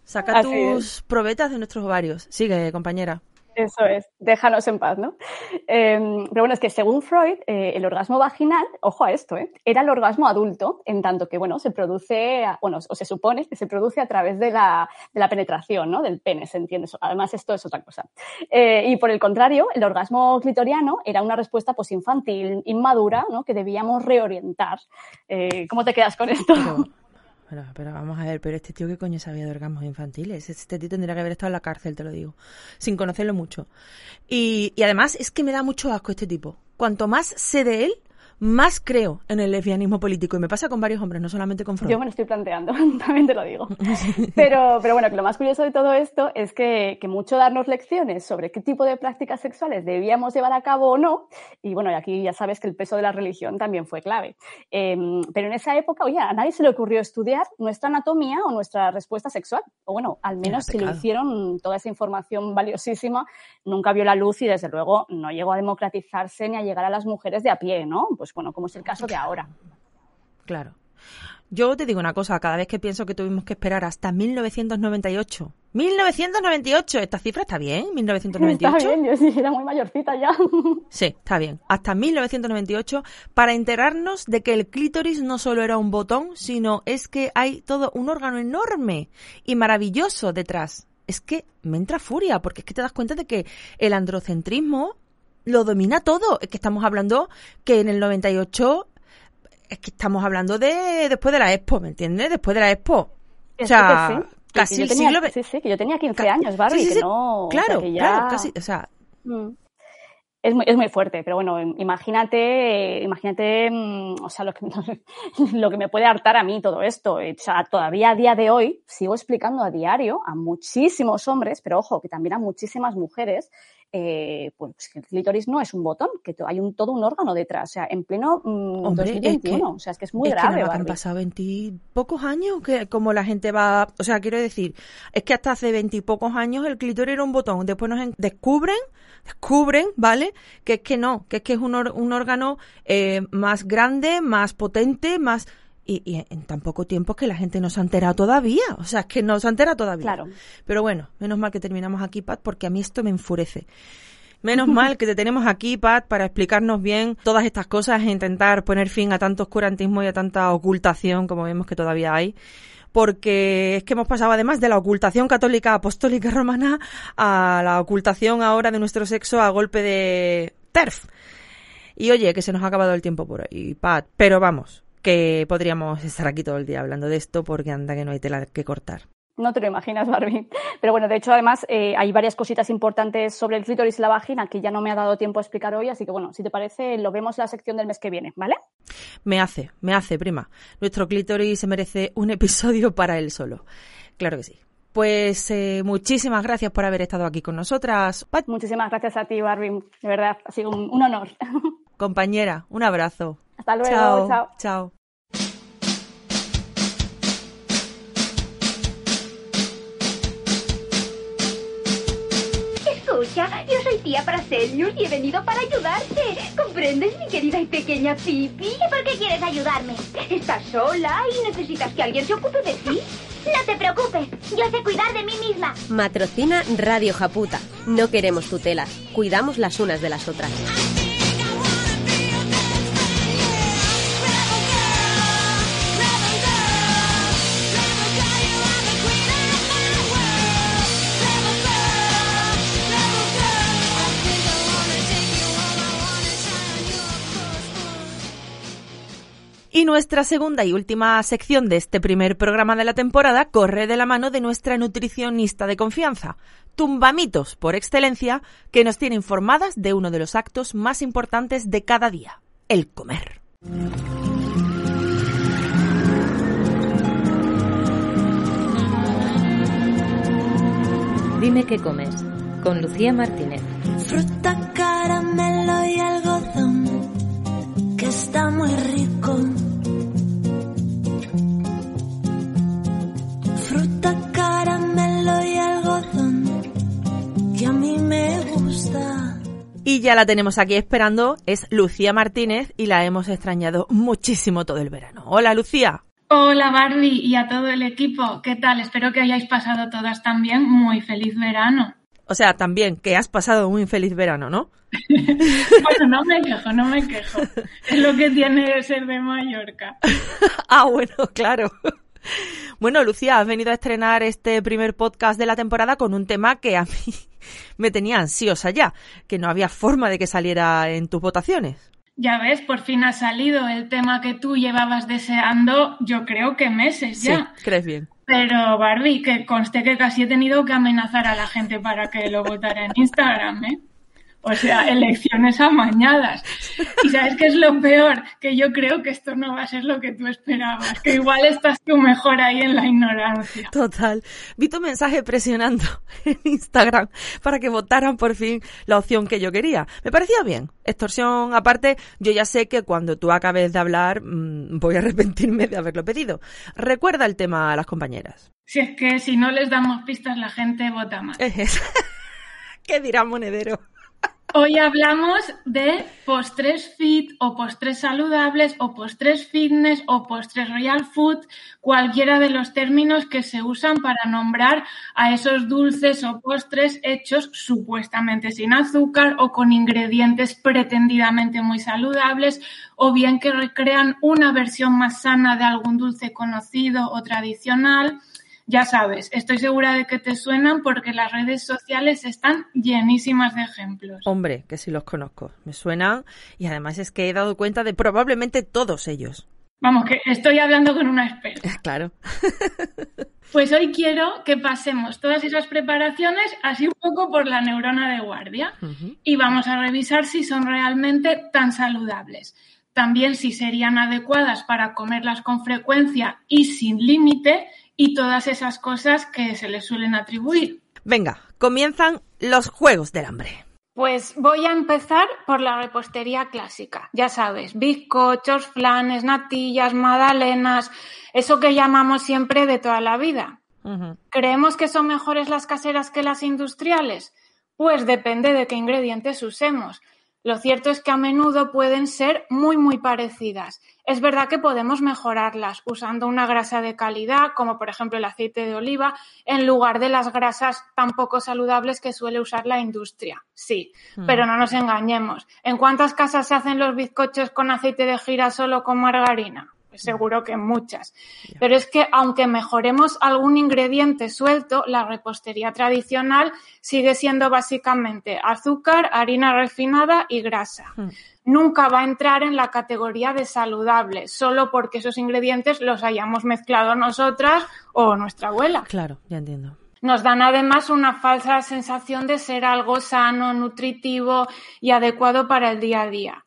saca Así tus probetas de nuestros ovarios. Sigue, compañera. Eso es, déjanos en paz, ¿no? Eh, pero bueno, es que según Freud, eh, el orgasmo vaginal, ojo a esto, ¿eh? era el orgasmo adulto, en tanto que, bueno, se produce, bueno, o se supone que se produce a través de la, de la penetración, ¿no? Del pene, ¿se entiende? Además, esto es otra cosa. Eh, y por el contrario, el orgasmo clitoriano era una respuesta pues infantil, inmadura, ¿no? Que debíamos reorientar. Eh, ¿Cómo te quedas con esto? Pero, vamos a ver, pero este tío, ¿qué coño sabía de orgasmos infantiles? Este tío tendría que haber estado en la cárcel, te lo digo, sin conocerlo mucho. Y además es que me da mucho asco este tipo. Cuanto más sé de él, más creo en el lesbianismo político. Y me pasa con varios hombres, no solamente con Freud. Yo me lo estoy planteando, también te lo digo. Pero, pero bueno, que lo más curioso de todo esto es que, que mucho darnos lecciones sobre qué tipo de prácticas sexuales debíamos llevar a cabo o no, y bueno, y aquí ya sabes que el peso de la religión también fue clave. Eh, pero en esa época, oye, a nadie se le ocurrió estudiar nuestra anatomía o nuestra respuesta sexual. O bueno, al menos si lo hicieron, toda esa información valiosísima nunca vio la luz y desde luego no llegó a democratizarse ni a llegar a las mujeres de a pie, ¿no? Pues bueno, como es el caso de ahora. Claro. Yo te digo una cosa, cada vez que pienso que tuvimos que esperar hasta 1998. 1998, esta cifra está bien, 1998. Está bien, yo sí era muy mayorcita ya. Sí, está bien. Hasta 1998 para enterarnos de que el clítoris no solo era un botón, sino es que hay todo un órgano enorme y maravilloso detrás. Es que me entra furia porque es que te das cuenta de que el androcentrismo lo domina todo. Es que estamos hablando que en el 98 es que estamos hablando de después de la Expo, ¿me entiendes? Después de la Expo. O sea, que sí, que casi el tenía- siglo Sí, sí, que yo tenía 15 años, Barbie, Sí, sí, que sí. no... o sea, Claro, que ya- claro, casi, o sea, Mm. Es muy, es muy fuerte, pero bueno, im- imagínate, imagínate, mm, o sea, lo que, lo que me puede hartar a mí todo esto. O sea, todavía a día de hoy sigo explicando a diario a muchísimos hombres, pero ojo, que también a muchísimas mujeres, eh, pues el clítoris no es un botón, que hay un, todo un órgano detrás, o sea, en pleno mm, Hombre, es que- 2021, o sea, es que es muy es que nada, han pasado veintipocos años, que como la gente va, o sea, quiero decir, es que hasta hace veintipocos años el clítoris era un botón, después nos en- descubren, descubren, ¿vale? Que es que no, que es que es un, or- un órgano eh, más grande, más potente, más... Y, y en tan poco tiempo es que la gente no se ha enterado todavía, o sea, es que no se ha enterado todavía. Claro. Pero bueno, menos mal que terminamos aquí, Pat, porque a mí esto me enfurece. Menos mal que te tenemos aquí, Pat, para explicarnos bien todas estas cosas e intentar poner fin a tanto oscurantismo y a tanta ocultación como vemos que todavía hay. Porque es que hemos pasado además de la ocultación católica apostólica romana a la ocultación ahora de nuestro sexo a golpe de TERF. Y oye, que se nos ha acabado el tiempo por ahí, Pat. Pero vamos, que podríamos estar aquí todo el día hablando de esto porque anda que no hay tela que cortar. No te lo imaginas, Barbie. Pero bueno, de hecho, además, eh, hay varias cositas importantes sobre el clítoris y la vagina que ya no me ha dado tiempo a explicar hoy, así que bueno, si te parece, lo vemos en la sección del mes que viene, ¿vale? Me hace, me hace, prima. Nuestro clítoris se merece un episodio para él solo. Claro que sí. Pues eh, muchísimas gracias por haber estado aquí con nosotras. Muchísimas gracias a ti, Barbie. De verdad, ha sido un, un honor. Compañera, un abrazo. Hasta luego, chao. chao. chao. Escucha, yo soy tía Paracelius y he venido para ayudarte. ¿Comprendes, mi querida y pequeña Pipi? ¿Y por qué quieres ayudarme? Estás sola y necesitas que alguien se ocupe de ti. No te preocupes, yo sé cuidar de mí misma. Matrocina Radio Japuta. No queremos tutelas, cuidamos las unas de las otras. Y nuestra segunda y última sección de este primer programa de la temporada corre de la mano de nuestra nutricionista de confianza, Tumbamitos por excelencia, que nos tiene informadas de uno de los actos más importantes de cada día, el comer. Dime qué comes, con Lucía Martínez. Fruta, caramelo y algodón, que está muy rico. Y ya la tenemos aquí esperando, es Lucía Martínez y la hemos extrañado muchísimo todo el verano. Hola Lucía. Hola Barbie y a todo el equipo. ¿Qué tal? Espero que hayáis pasado todas también muy feliz verano. O sea, también que has pasado un feliz verano, ¿no? bueno, no me quejo, no me quejo. Es lo que tiene ser de Mallorca. ah, bueno, claro. Bueno, Lucía, has venido a estrenar este primer podcast de la temporada con un tema que a mí me tenía ansiosa ya, que no había forma de que saliera en tus votaciones. Ya ves, por fin ha salido el tema que tú llevabas deseando, yo creo que meses ya. Sí, crees bien. Pero Barbie, que conste que casi he tenido que amenazar a la gente para que lo votara en Instagram, ¿eh? O sea, elecciones amañadas. Y sabes qué es lo peor, que yo creo que esto no va a ser lo que tú esperabas, que igual estás tú mejor ahí en la ignorancia. Total. Vi tu mensaje presionando en Instagram para que votaran por fin la opción que yo quería. Me parecía bien. Extorsión aparte, yo ya sé que cuando tú acabes de hablar mmm, voy a arrepentirme de haberlo pedido. Recuerda el tema a las compañeras. Si es que si no les damos pistas la gente vota más. ¿Qué dirá Monedero? Hoy hablamos de postres fit o postres saludables o postres fitness o postres royal food, cualquiera de los términos que se usan para nombrar a esos dulces o postres hechos supuestamente sin azúcar o con ingredientes pretendidamente muy saludables o bien que recrean una versión más sana de algún dulce conocido o tradicional. Ya sabes, estoy segura de que te suenan porque las redes sociales están llenísimas de ejemplos. Hombre, que sí los conozco, me suenan y además es que he dado cuenta de probablemente todos ellos. Vamos, que estoy hablando con una experta. Claro. Pues hoy quiero que pasemos todas esas preparaciones así un poco por la neurona de guardia uh -huh. y vamos a revisar si son realmente tan saludables. También si serían adecuadas para comerlas con frecuencia y sin límite y todas esas cosas que se les suelen atribuir. Venga, comienzan los Juegos del Hambre. Pues voy a empezar por la repostería clásica. Ya sabes, bizcochos, flanes, natillas, magdalenas, eso que llamamos siempre de toda la vida. Uh -huh. ¿Creemos que son mejores las caseras que las industriales? Pues depende de qué ingredientes usemos. Lo cierto es que a menudo pueden ser muy, muy parecidas. Es verdad que podemos mejorarlas usando una grasa de calidad, como por ejemplo el aceite de oliva, en lugar de las grasas tan poco saludables que suele usar la industria. Sí, mm. pero no nos engañemos. ¿En cuántas casas se hacen los bizcochos con aceite de girasol o con margarina? Seguro que muchas. Pero es que aunque mejoremos algún ingrediente suelto, la repostería tradicional sigue siendo básicamente azúcar, harina refinada y grasa. Hmm. Nunca va a entrar en la categoría de saludable, solo porque esos ingredientes los hayamos mezclado nosotras o nuestra abuela. Claro, ya entiendo. Nos dan además una falsa sensación de ser algo sano, nutritivo y adecuado para el día a día.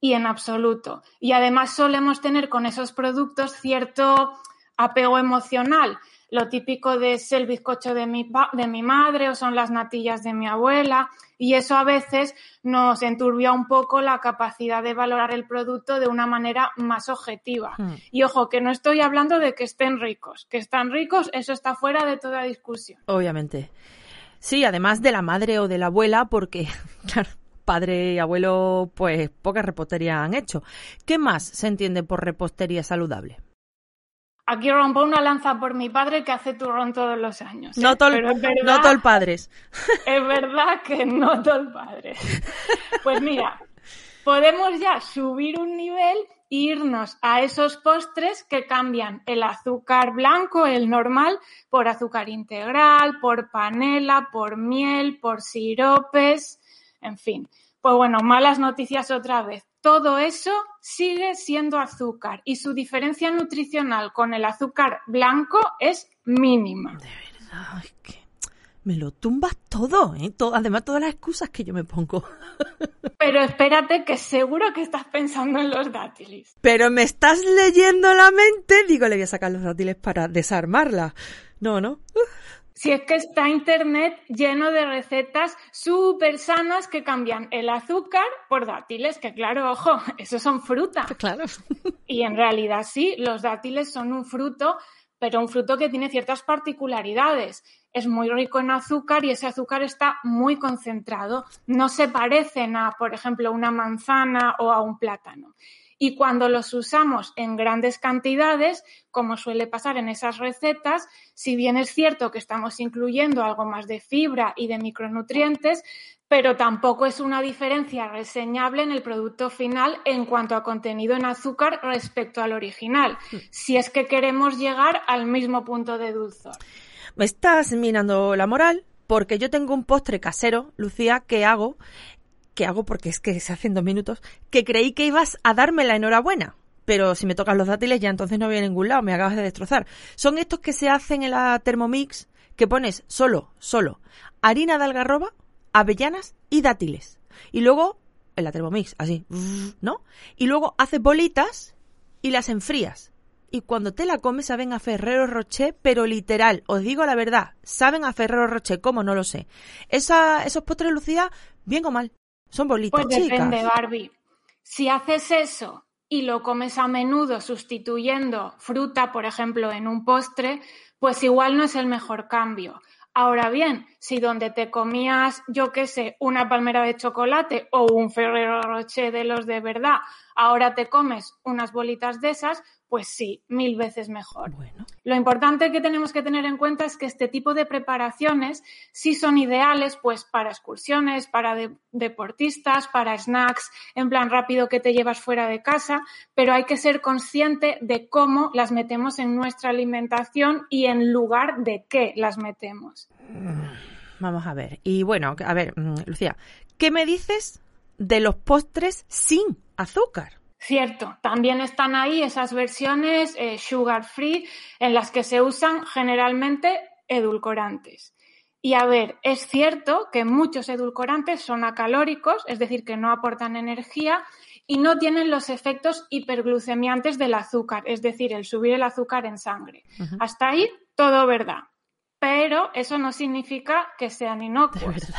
Y en absoluto. Y además solemos tener con esos productos cierto apego emocional. Lo típico de es el bizcocho de mi, de mi madre o son las natillas de mi abuela. Y eso a veces nos enturbia un poco la capacidad de valorar el producto de una manera más objetiva. Hmm. Y ojo, que no estoy hablando de que estén ricos. Que están ricos, eso está fuera de toda discusión. Obviamente. Sí, además de la madre o de la abuela, porque, claro, padre y abuelo, pues poca repostería han hecho. ¿Qué más se entiende por repostería saludable? Aquí rompo una lanza por mi padre que hace turrón todos los años. ¿eh? No todo el, no padres. Es verdad que no todo el padre. Pues mira, podemos ya subir un nivel e irnos a esos postres que cambian el azúcar blanco, el normal, por azúcar integral, por panela, por miel, por siropes, en fin. Pues bueno, malas noticias otra vez. Todo eso sigue siendo azúcar y su diferencia nutricional con el azúcar blanco es mínima. Ay, que me lo tumbas todo, ¿eh? Todo- además, todas las excusas que yo me pongo. Pero espérate que seguro que estás pensando en los dátiles. Pero me estás leyendo la mente. Digo, le voy a sacar los dátiles para desarmarla. No, no. Si es que está internet lleno de recetas súper sanas que cambian el azúcar por dátiles, que claro, ojo, esos son fruta. Claro. Y en realidad sí, los dátiles son un fruto, pero un fruto que tiene ciertas particularidades. Es muy rico en azúcar y ese azúcar está muy concentrado. No se parecen a, por ejemplo, una manzana o a un plátano. Y cuando los usamos en grandes cantidades, como suele pasar en esas recetas, si bien es cierto que estamos incluyendo algo más de fibra y de micronutrientes, pero tampoco es una diferencia reseñable en el producto final en cuanto a contenido en azúcar respecto al original, si es que queremos llegar al mismo punto de dulzor. Me estás minando la moral porque yo tengo un postre casero, Lucía, que hago, que hago porque es que se hacen dos minutos, que creí que ibas a darme la enhorabuena. Pero si me tocas los dátiles ya entonces no voy a ningún lado, me acabas de destrozar. Son estos que se hacen en la Thermomix, que pones solo, solo, harina de algarroba, avellanas y dátiles. Y luego, en la Thermomix, así, ¿no? Y luego haces bolitas y las enfrías. Y cuando te la comes saben a Ferrero Rocher, pero literal, os digo la verdad, saben a Ferrero Rocher, ¿cómo? No lo sé. Esa, esos postres, Lucía, bien o mal, son bolitas Pues chicas. depende, Barbie. Si haces eso y lo comes a menudo sustituyendo fruta, por ejemplo, en un postre, pues igual no es el mejor cambio. Ahora bien, si donde te comías, yo qué sé, una palmera de chocolate o un Ferrero Rocher de los de verdad, ahora te comes unas bolitas de esas, pues sí, mil veces mejor. Lo importante que tenemos que tener en cuenta es que este tipo de preparaciones sí son ideales pues para excursiones, para de- deportistas, para snacks en plan rápido que te llevas fuera de casa, pero hay que ser consciente de cómo las metemos en nuestra alimentación y en lugar de qué las metemos. Vamos a ver. Y bueno, a ver, mm, Lucía, ¿qué me dices de los postres sin azúcar? Cierto, también están ahí esas versiones eh, sugar free en las que se usan generalmente edulcorantes. Y a ver, es cierto que muchos edulcorantes son acalóricos, es decir, que no aportan energía y no tienen los efectos hiperglucemiantes del azúcar, es decir, el subir el azúcar en sangre. Hasta ahí todo verdad. Pero eso no significa que sean inocuos.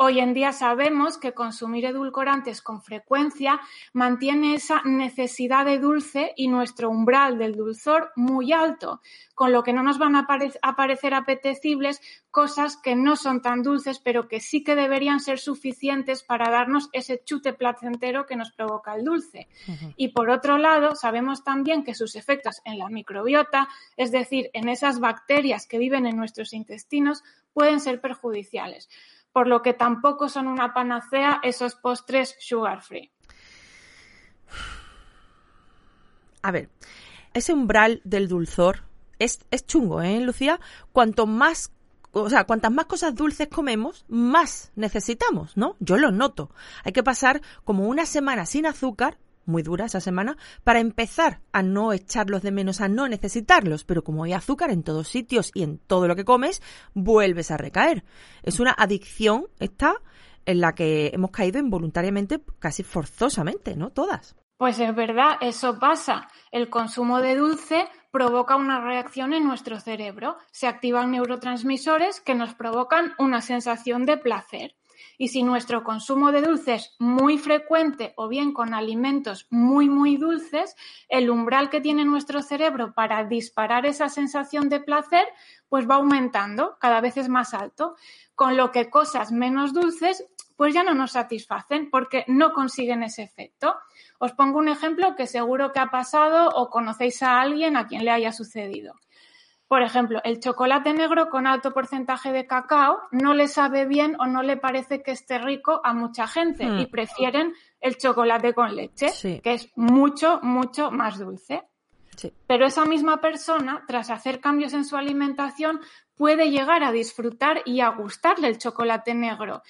Hoy en día sabemos que consumir edulcorantes con frecuencia mantiene esa necesidad de dulce y nuestro umbral del dulzor muy alto, con lo que no nos van a pare- a parecer apetecibles cosas que no son tan dulces, pero que sí que deberían ser suficientes para darnos ese chute placentero que nos provoca el dulce. Y por otro lado, sabemos también que sus efectos en la microbiota, es decir, en esas bacterias que viven en nuestros intestinos, pueden ser perjudiciales, por lo que tampoco son una panacea esos postres sugar free. A ver, ese umbral del dulzor es, es chungo, ¿eh, Lucía? Cuanto más o sea, cuantas más cosas dulces comemos, más necesitamos, ¿no? Yo lo noto. Hay que pasar como una semana sin azúcar, muy dura esa semana, para empezar a no echarlos de menos, a no necesitarlos. Pero como hay azúcar en todos sitios y en todo lo que comes, vuelves a recaer. Es una adicción esta en la que hemos caído involuntariamente, casi forzosamente, ¿no? Todas. Pues es verdad, eso pasa. El consumo de dulce provoca una reacción en nuestro cerebro. Se activan neurotransmisores que nos provocan una sensación de placer. Y si nuestro consumo de dulces es muy frecuente o bien con alimentos muy, muy dulces, el umbral que tiene nuestro cerebro para disparar esa sensación de placer, pues va aumentando, cada vez es más alto, con lo que cosas menos dulces pues ya no nos satisfacen porque no consiguen ese efecto. Os pongo un ejemplo que seguro que ha pasado o conocéis a alguien a quien le haya sucedido. Por ejemplo, el chocolate negro con alto porcentaje de cacao no le sabe bien o no le parece que esté rico a mucha gente y hmm. prefieren el chocolate con leche, que es mucho, mucho más dulce. Pero esa misma persona, tras hacer cambios en su alimentación, puede llegar a disfrutar y a gustarle el chocolate negro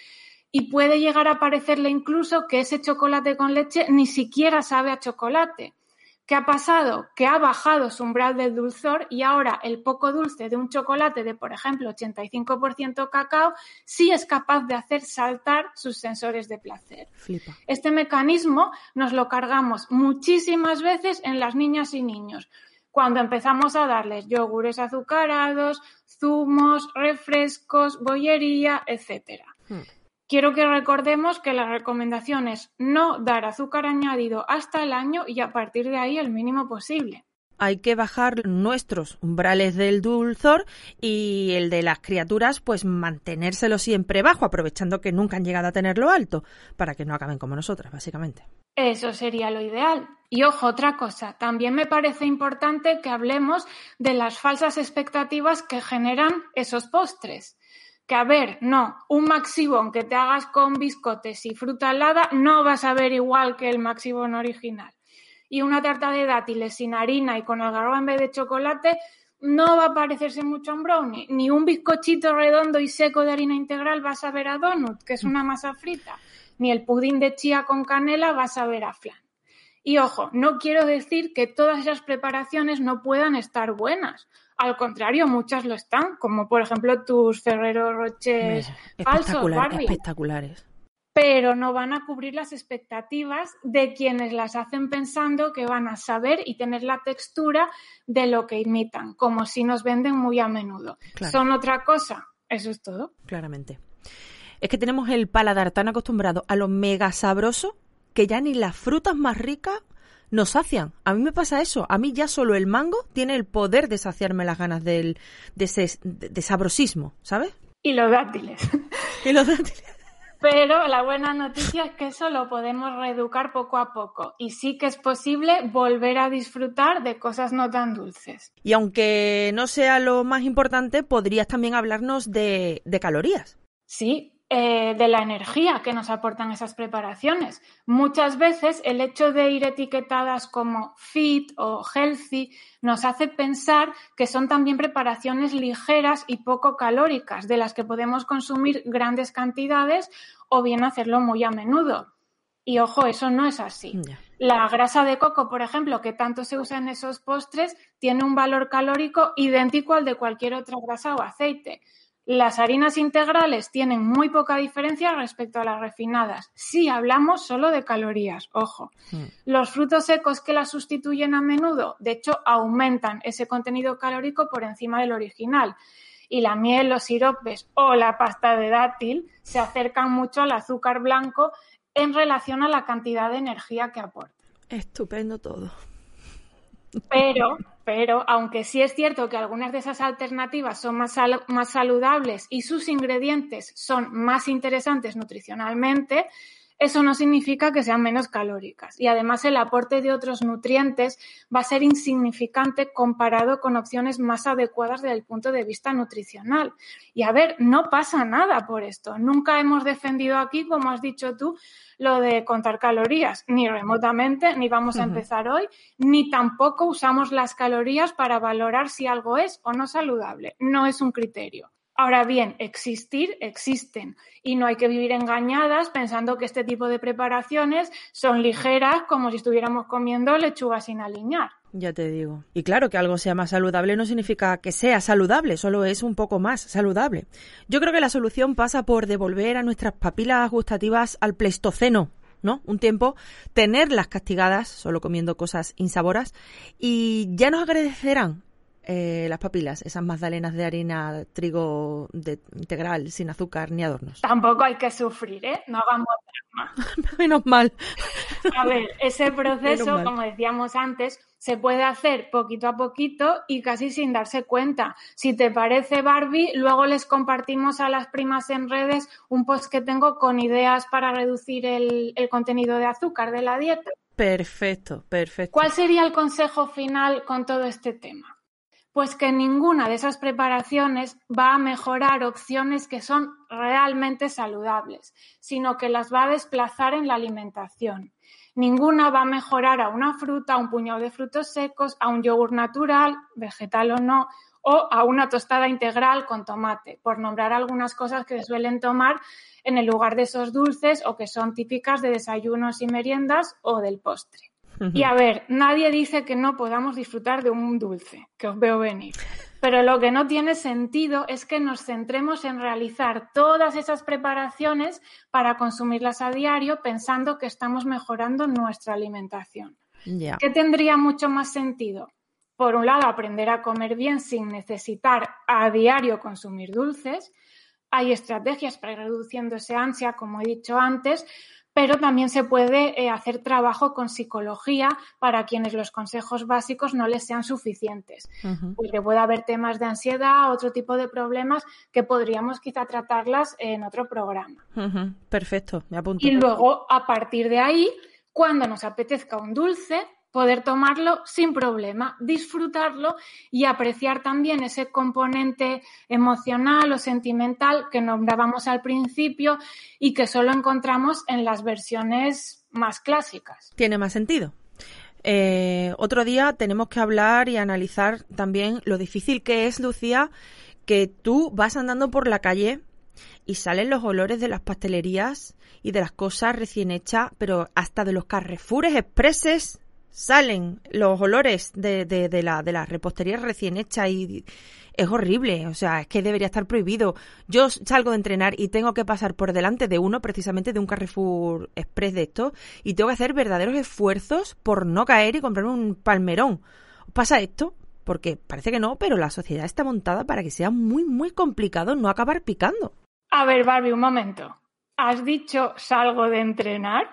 y puede llegar a parecerle incluso que ese chocolate con leche ni siquiera sabe a chocolate. ¿Qué ha pasado? Que ha bajado su umbral del dulzor y ahora el poco dulce de un chocolate de, por ejemplo, 85% cacao sí es capaz de hacer saltar sus sensores de placer. Este mecanismo nos lo cargamos muchísimas veces en las niñas y niños. Cuando empezamos a darles yogures azucarados, zumos, refrescos, bollería, etc. Quiero que recordemos que la recomendación es no dar azúcar añadido hasta el año y a partir de ahí el mínimo posible. Hay que bajar nuestros umbrales del dulzor y el de las criaturas, pues mantenérselo siempre bajo, aprovechando que nunca han llegado a tenerlo alto, para que no acaben como nosotras, básicamente. Eso sería lo ideal. Y ojo, otra cosa, también me parece importante que hablemos de las falsas expectativas que generan esos postres que a ver, no, un maxibón que te hagas con biscotes y fruta helada no vas a ver igual que el maxibón original. Y una tarta de dátiles sin harina y con algarroba en vez de chocolate no va a parecerse mucho a un brownie. Ni un bizcochito redondo y seco de harina integral vas a ver a donut, que es una masa frita. Ni el pudín de chía con canela vas a ver a flan. Y ojo, no quiero decir que todas esas preparaciones no puedan estar buenas. Al contrario, muchas lo están, como por ejemplo tus Ferrero Roches falsos, espectaculares. Pero no van a cubrir las expectativas de quienes las hacen pensando que van a saber y tener la textura de lo que imitan, como si nos venden muy a menudo. Son otra cosa. Eso es todo. Claramente. Es que tenemos el paladar tan acostumbrado a lo mega sabroso que ya ni las frutas más ricas nos sacian. A mí me pasa eso. A mí ya solo el mango tiene el poder de saciarme las ganas del, de, ese, de, sabrosismo, ¿sabes? Y los dátiles. y los dátiles. Pero la buena noticia es que eso lo podemos reeducar poco a poco y sí que es posible volver a disfrutar de cosas no tan dulces. Y aunque no sea lo más importante, podrías también hablarnos de, de calorías. Sí, eh, de la energía que nos aportan esas preparaciones. Muchas veces el hecho de ir etiquetadas como fit o healthy nos hace pensar que son también preparaciones ligeras y poco calóricas, de las que podemos consumir grandes cantidades o bien hacerlo muy a menudo. Y ojo, eso no es así. La grasa de coco, por ejemplo, que tanto se usa en esos postres, tiene un valor calórico idéntico al de cualquier otra grasa o aceite. Las harinas integrales tienen muy poca diferencia respecto a las refinadas, si hablamos solo de calorías, ojo. Hmm. Los frutos secos que las sustituyen a menudo, de hecho, aumentan ese contenido calórico por encima del original. Y la miel, los siropes o la pasta de dátil se acercan mucho al azúcar blanco en relación a la cantidad de energía que aporta. Estupendo todo. Pero, pero, aunque sí es cierto que algunas de esas alternativas son más, más saludables y sus ingredientes son más interesantes nutricionalmente, eso no significa que sean menos calóricas. Y además el aporte de otros nutrientes va a ser insignificante comparado con opciones más adecuadas desde el punto de vista nutricional. Y a ver, no pasa nada por esto. Nunca hemos defendido aquí, como has dicho tú, lo de contar calorías, ni remotamente, ni vamos a empezar hoy, ni tampoco usamos las calorías para valorar si algo es o no saludable. No es un criterio. Ahora bien, existir existen y no hay que vivir engañadas pensando que este tipo de preparaciones son ligeras como si estuviéramos comiendo lechuga sin aliñar. Ya te digo. Y claro, que algo sea más saludable no significa que sea saludable, solo es un poco más saludable. Yo creo que la solución pasa por devolver a nuestras papilas gustativas al pleistoceno, ¿no? Un tiempo, tenerlas castigadas, solo comiendo cosas insaboras, y ya nos agradecerán eh, las papilas, esas magdalenas de harina, trigo de, integral, sin azúcar ni adornos. Tampoco hay que sufrir, ¿eh? No hagamos drama. Menos mal. A ver, ese proceso, como decíamos antes, se puede hacer poquito a poquito y casi sin darse cuenta. Si te parece Barbie, luego les compartimos a las primas en redes un post que tengo con ideas para reducir el, el contenido de azúcar de la dieta. Perfecto, perfecto. ¿Cuál sería el consejo final con todo este tema? Pues que ninguna de esas preparaciones va a mejorar opciones que son realmente saludables, sino que las va a desplazar en la alimentación. Ninguna va a mejorar a una fruta, a un puñado de frutos secos, a un yogur natural, vegetal o no, o a una tostada integral con tomate, por nombrar algunas cosas que se suelen tomar en el lugar de esos dulces o que son típicas de desayunos y meriendas o del postre. Y a ver, nadie dice que no podamos disfrutar de un dulce, que os veo venir. Pero lo que no tiene sentido es que nos centremos en realizar todas esas preparaciones para consumirlas a diario pensando que estamos mejorando nuestra alimentación. ¿Qué tendría mucho más sentido? Por un lado, aprender a comer bien sin necesitar a diario consumir dulces. Hay estrategias para ir reduciendo ese ansia, como he dicho antes, pero también se puede eh, hacer trabajo con psicología para quienes los consejos básicos no les sean suficientes. Porque puede haber temas de ansiedad, otro tipo de problemas que podríamos quizá tratarlas en otro programa. Perfecto, me apunto. Y luego, a partir de ahí, cuando nos apetezca un dulce, poder tomarlo sin problema, disfrutarlo y apreciar también ese componente emocional o sentimental que nombrábamos al principio y que solo encontramos en las versiones más clásicas. Tiene más sentido. Eh, otro día tenemos que hablar y analizar también lo difícil que es, Lucía, que tú vas andando por la calle y salen los olores de las pastelerías y de las cosas recién hechas, pero hasta de los carrefures expreses salen los olores de, de, la, de la repostería recién hecha y es horrible, o sea, es que debería estar prohibido. Yo salgo de entrenar y tengo que pasar por delante de uno, precisamente de un Carrefour Express de esto, y tengo que hacer verdaderos esfuerzos por no caer y comprarme un palmerón. ¿Pasa esto? Porque parece que no, pero la sociedad está montada para que sea muy, muy complicado no acabar picando. A ver, Barbie, un momento. ¿Has dicho salgo de entrenar?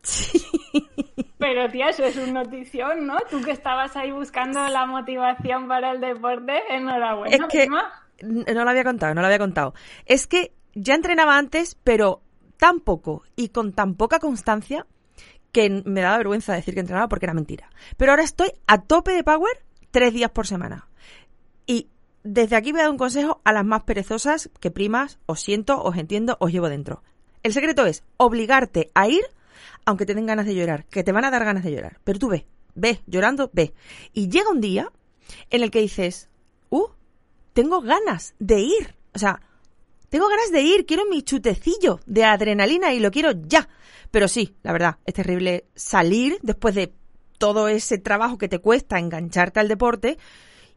Sí. Pero tía, eso es un notición, ¿no? Tú que estabas ahí buscando la motivación para el deporte, enhorabuena. Es que no lo había contado, no lo había contado. Es que ya entrenaba antes, pero tan poco y con tan poca constancia que me daba vergüenza decir que entrenaba porque era mentira. Pero ahora estoy a tope de power tres días por semana. Y desde aquí voy a dar un consejo a las más perezosas que primas, os siento, os entiendo, os llevo dentro. El secreto es obligarte a ir aunque te den ganas de llorar, que te van a dar ganas de llorar. Pero tú ve, ve, llorando, ve. Y llega un día en el que dices, uh, tengo ganas de ir. O sea, tengo ganas de ir, quiero mi chutecillo de adrenalina y lo quiero ya. Pero sí, la verdad, es terrible salir después de todo ese trabajo que te cuesta engancharte al deporte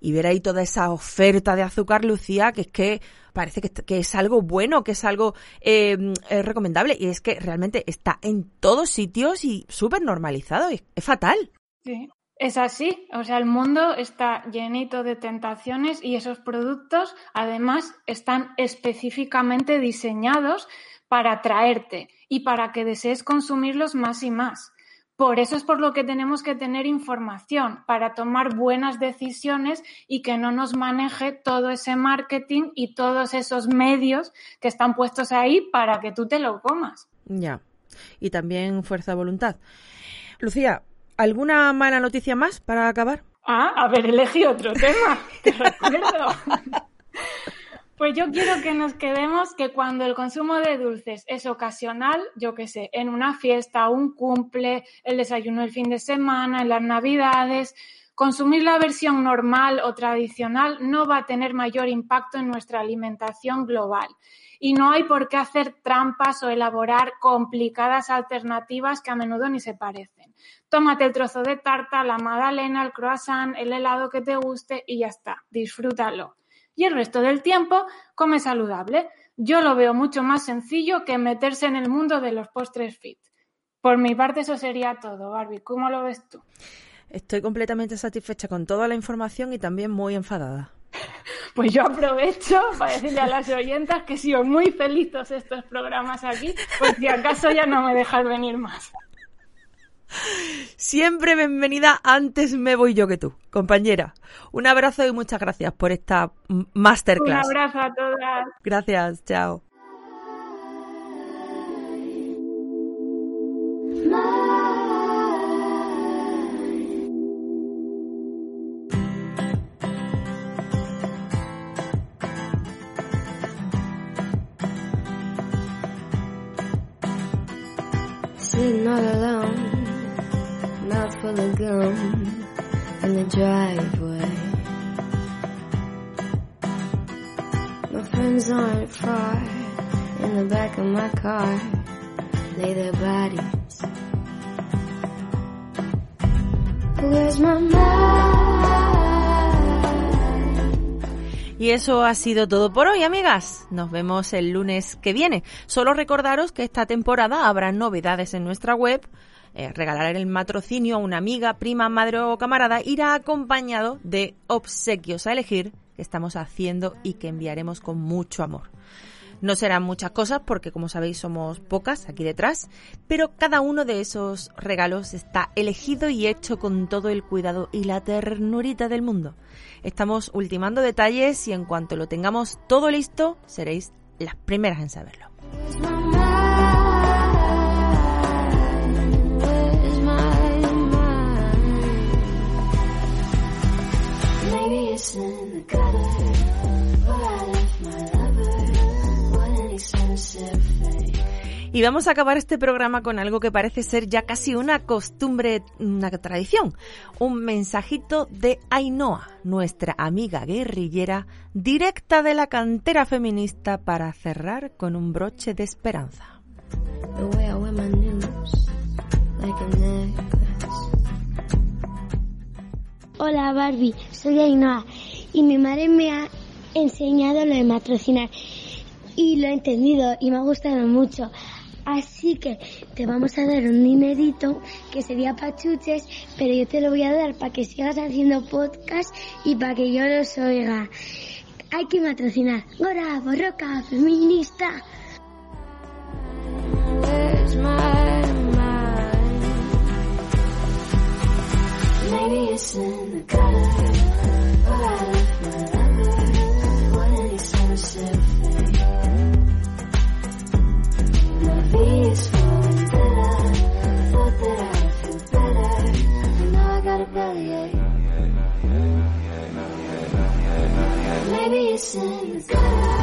y ver ahí toda esa oferta de azúcar, Lucía, que es que parece que, es algo bueno, que es algo eh, recomendable. Y es que realmente está en todos sitios y súper normalizado. Y es fatal. Sí. Es así, o sea, el mundo está llenito de tentaciones y esos productos además están específicamente diseñados para atraerte y para que desees consumirlos más y más. Por eso es por lo que tenemos que tener información para tomar buenas decisiones y que no nos maneje todo ese marketing y todos esos medios que están puestos ahí para que tú te lo comas. Ya. y también fuerza de voluntad. Lucía, ¿alguna mala noticia más para acabar? Ah, haber elegido otro tema, te recuerdo. Pues yo quiero que nos quedemos que cuando el consumo de dulces es ocasional, yo qué sé, en una fiesta, un cumple, el desayuno el fin de semana, en las navidades, consumir la versión normal o tradicional no va a tener mayor impacto en nuestra alimentación global. Y no hay por qué hacer trampas o elaborar complicadas alternativas que a menudo ni se parecen. Tómate el trozo de tarta, la magdalena, el croissant, el helado que te guste y ya está, disfrútalo y el resto del tiempo come saludable. Yo lo veo mucho más sencillo que meterse en el mundo de los postres fit. Por mi parte eso sería todo, Barbie. ¿Cómo lo ves tú? Estoy completamente satisfecha con toda la información y también muy enfadada. Pues yo aprovecho para decirle a las oyentas que sigo muy felices estos programas aquí, por si acaso ya no me dejas venir más. Siempre bienvenida, antes me voy yo que tú, compañera. Un abrazo y muchas gracias por esta masterclass. Un abrazo a todas. Gracias, chao. Full of gum in the driveway. My friends aren't far in the back of my car. Lay their bodies. Where's my mind? Y eso ha sido todo por hoy, amigas. Nos vemos el lunes que viene. Solo recordaros que esta temporada habrá novedades en nuestra web eh, regalar el matrocinio a una amiga, prima, madre o camarada irá acompañado de obsequios a elegir que estamos haciendo y que enviaremos con mucho amor. No serán muchas cosas porque, como sabéis, somos pocas aquí detrás, pero cada uno de esos regalos está elegido y hecho con todo el cuidado y la ternurita del mundo. Estamos ultimando detalles y en cuanto lo tengamos todo listo, seréis las primeras en saberlo. Y vamos a acabar este programa con algo que parece ser ya casi una costumbre, una tradición. Un mensajito de Ainhoa, nuestra amiga guerrillera, directa de la cantera feminista para cerrar con un broche de esperanza. Hola Barbie, soy Ainhoa y mi madre me ha enseñado lo de matrocinar y lo he entendido y me ha gustado mucho. Así que te vamos a dar un dinerito que sería pachuches, pero yo te lo voy a dar para que sigas haciendo podcast y para que yo los oiga. Hay que matrocinar. Gora, borroca, feminista. Maybe it's in the color, but I left my lover. What an expensive thing. My V is for vendetta. Thought that I would feel better, but now I got a bellyache. Maybe it's in the color.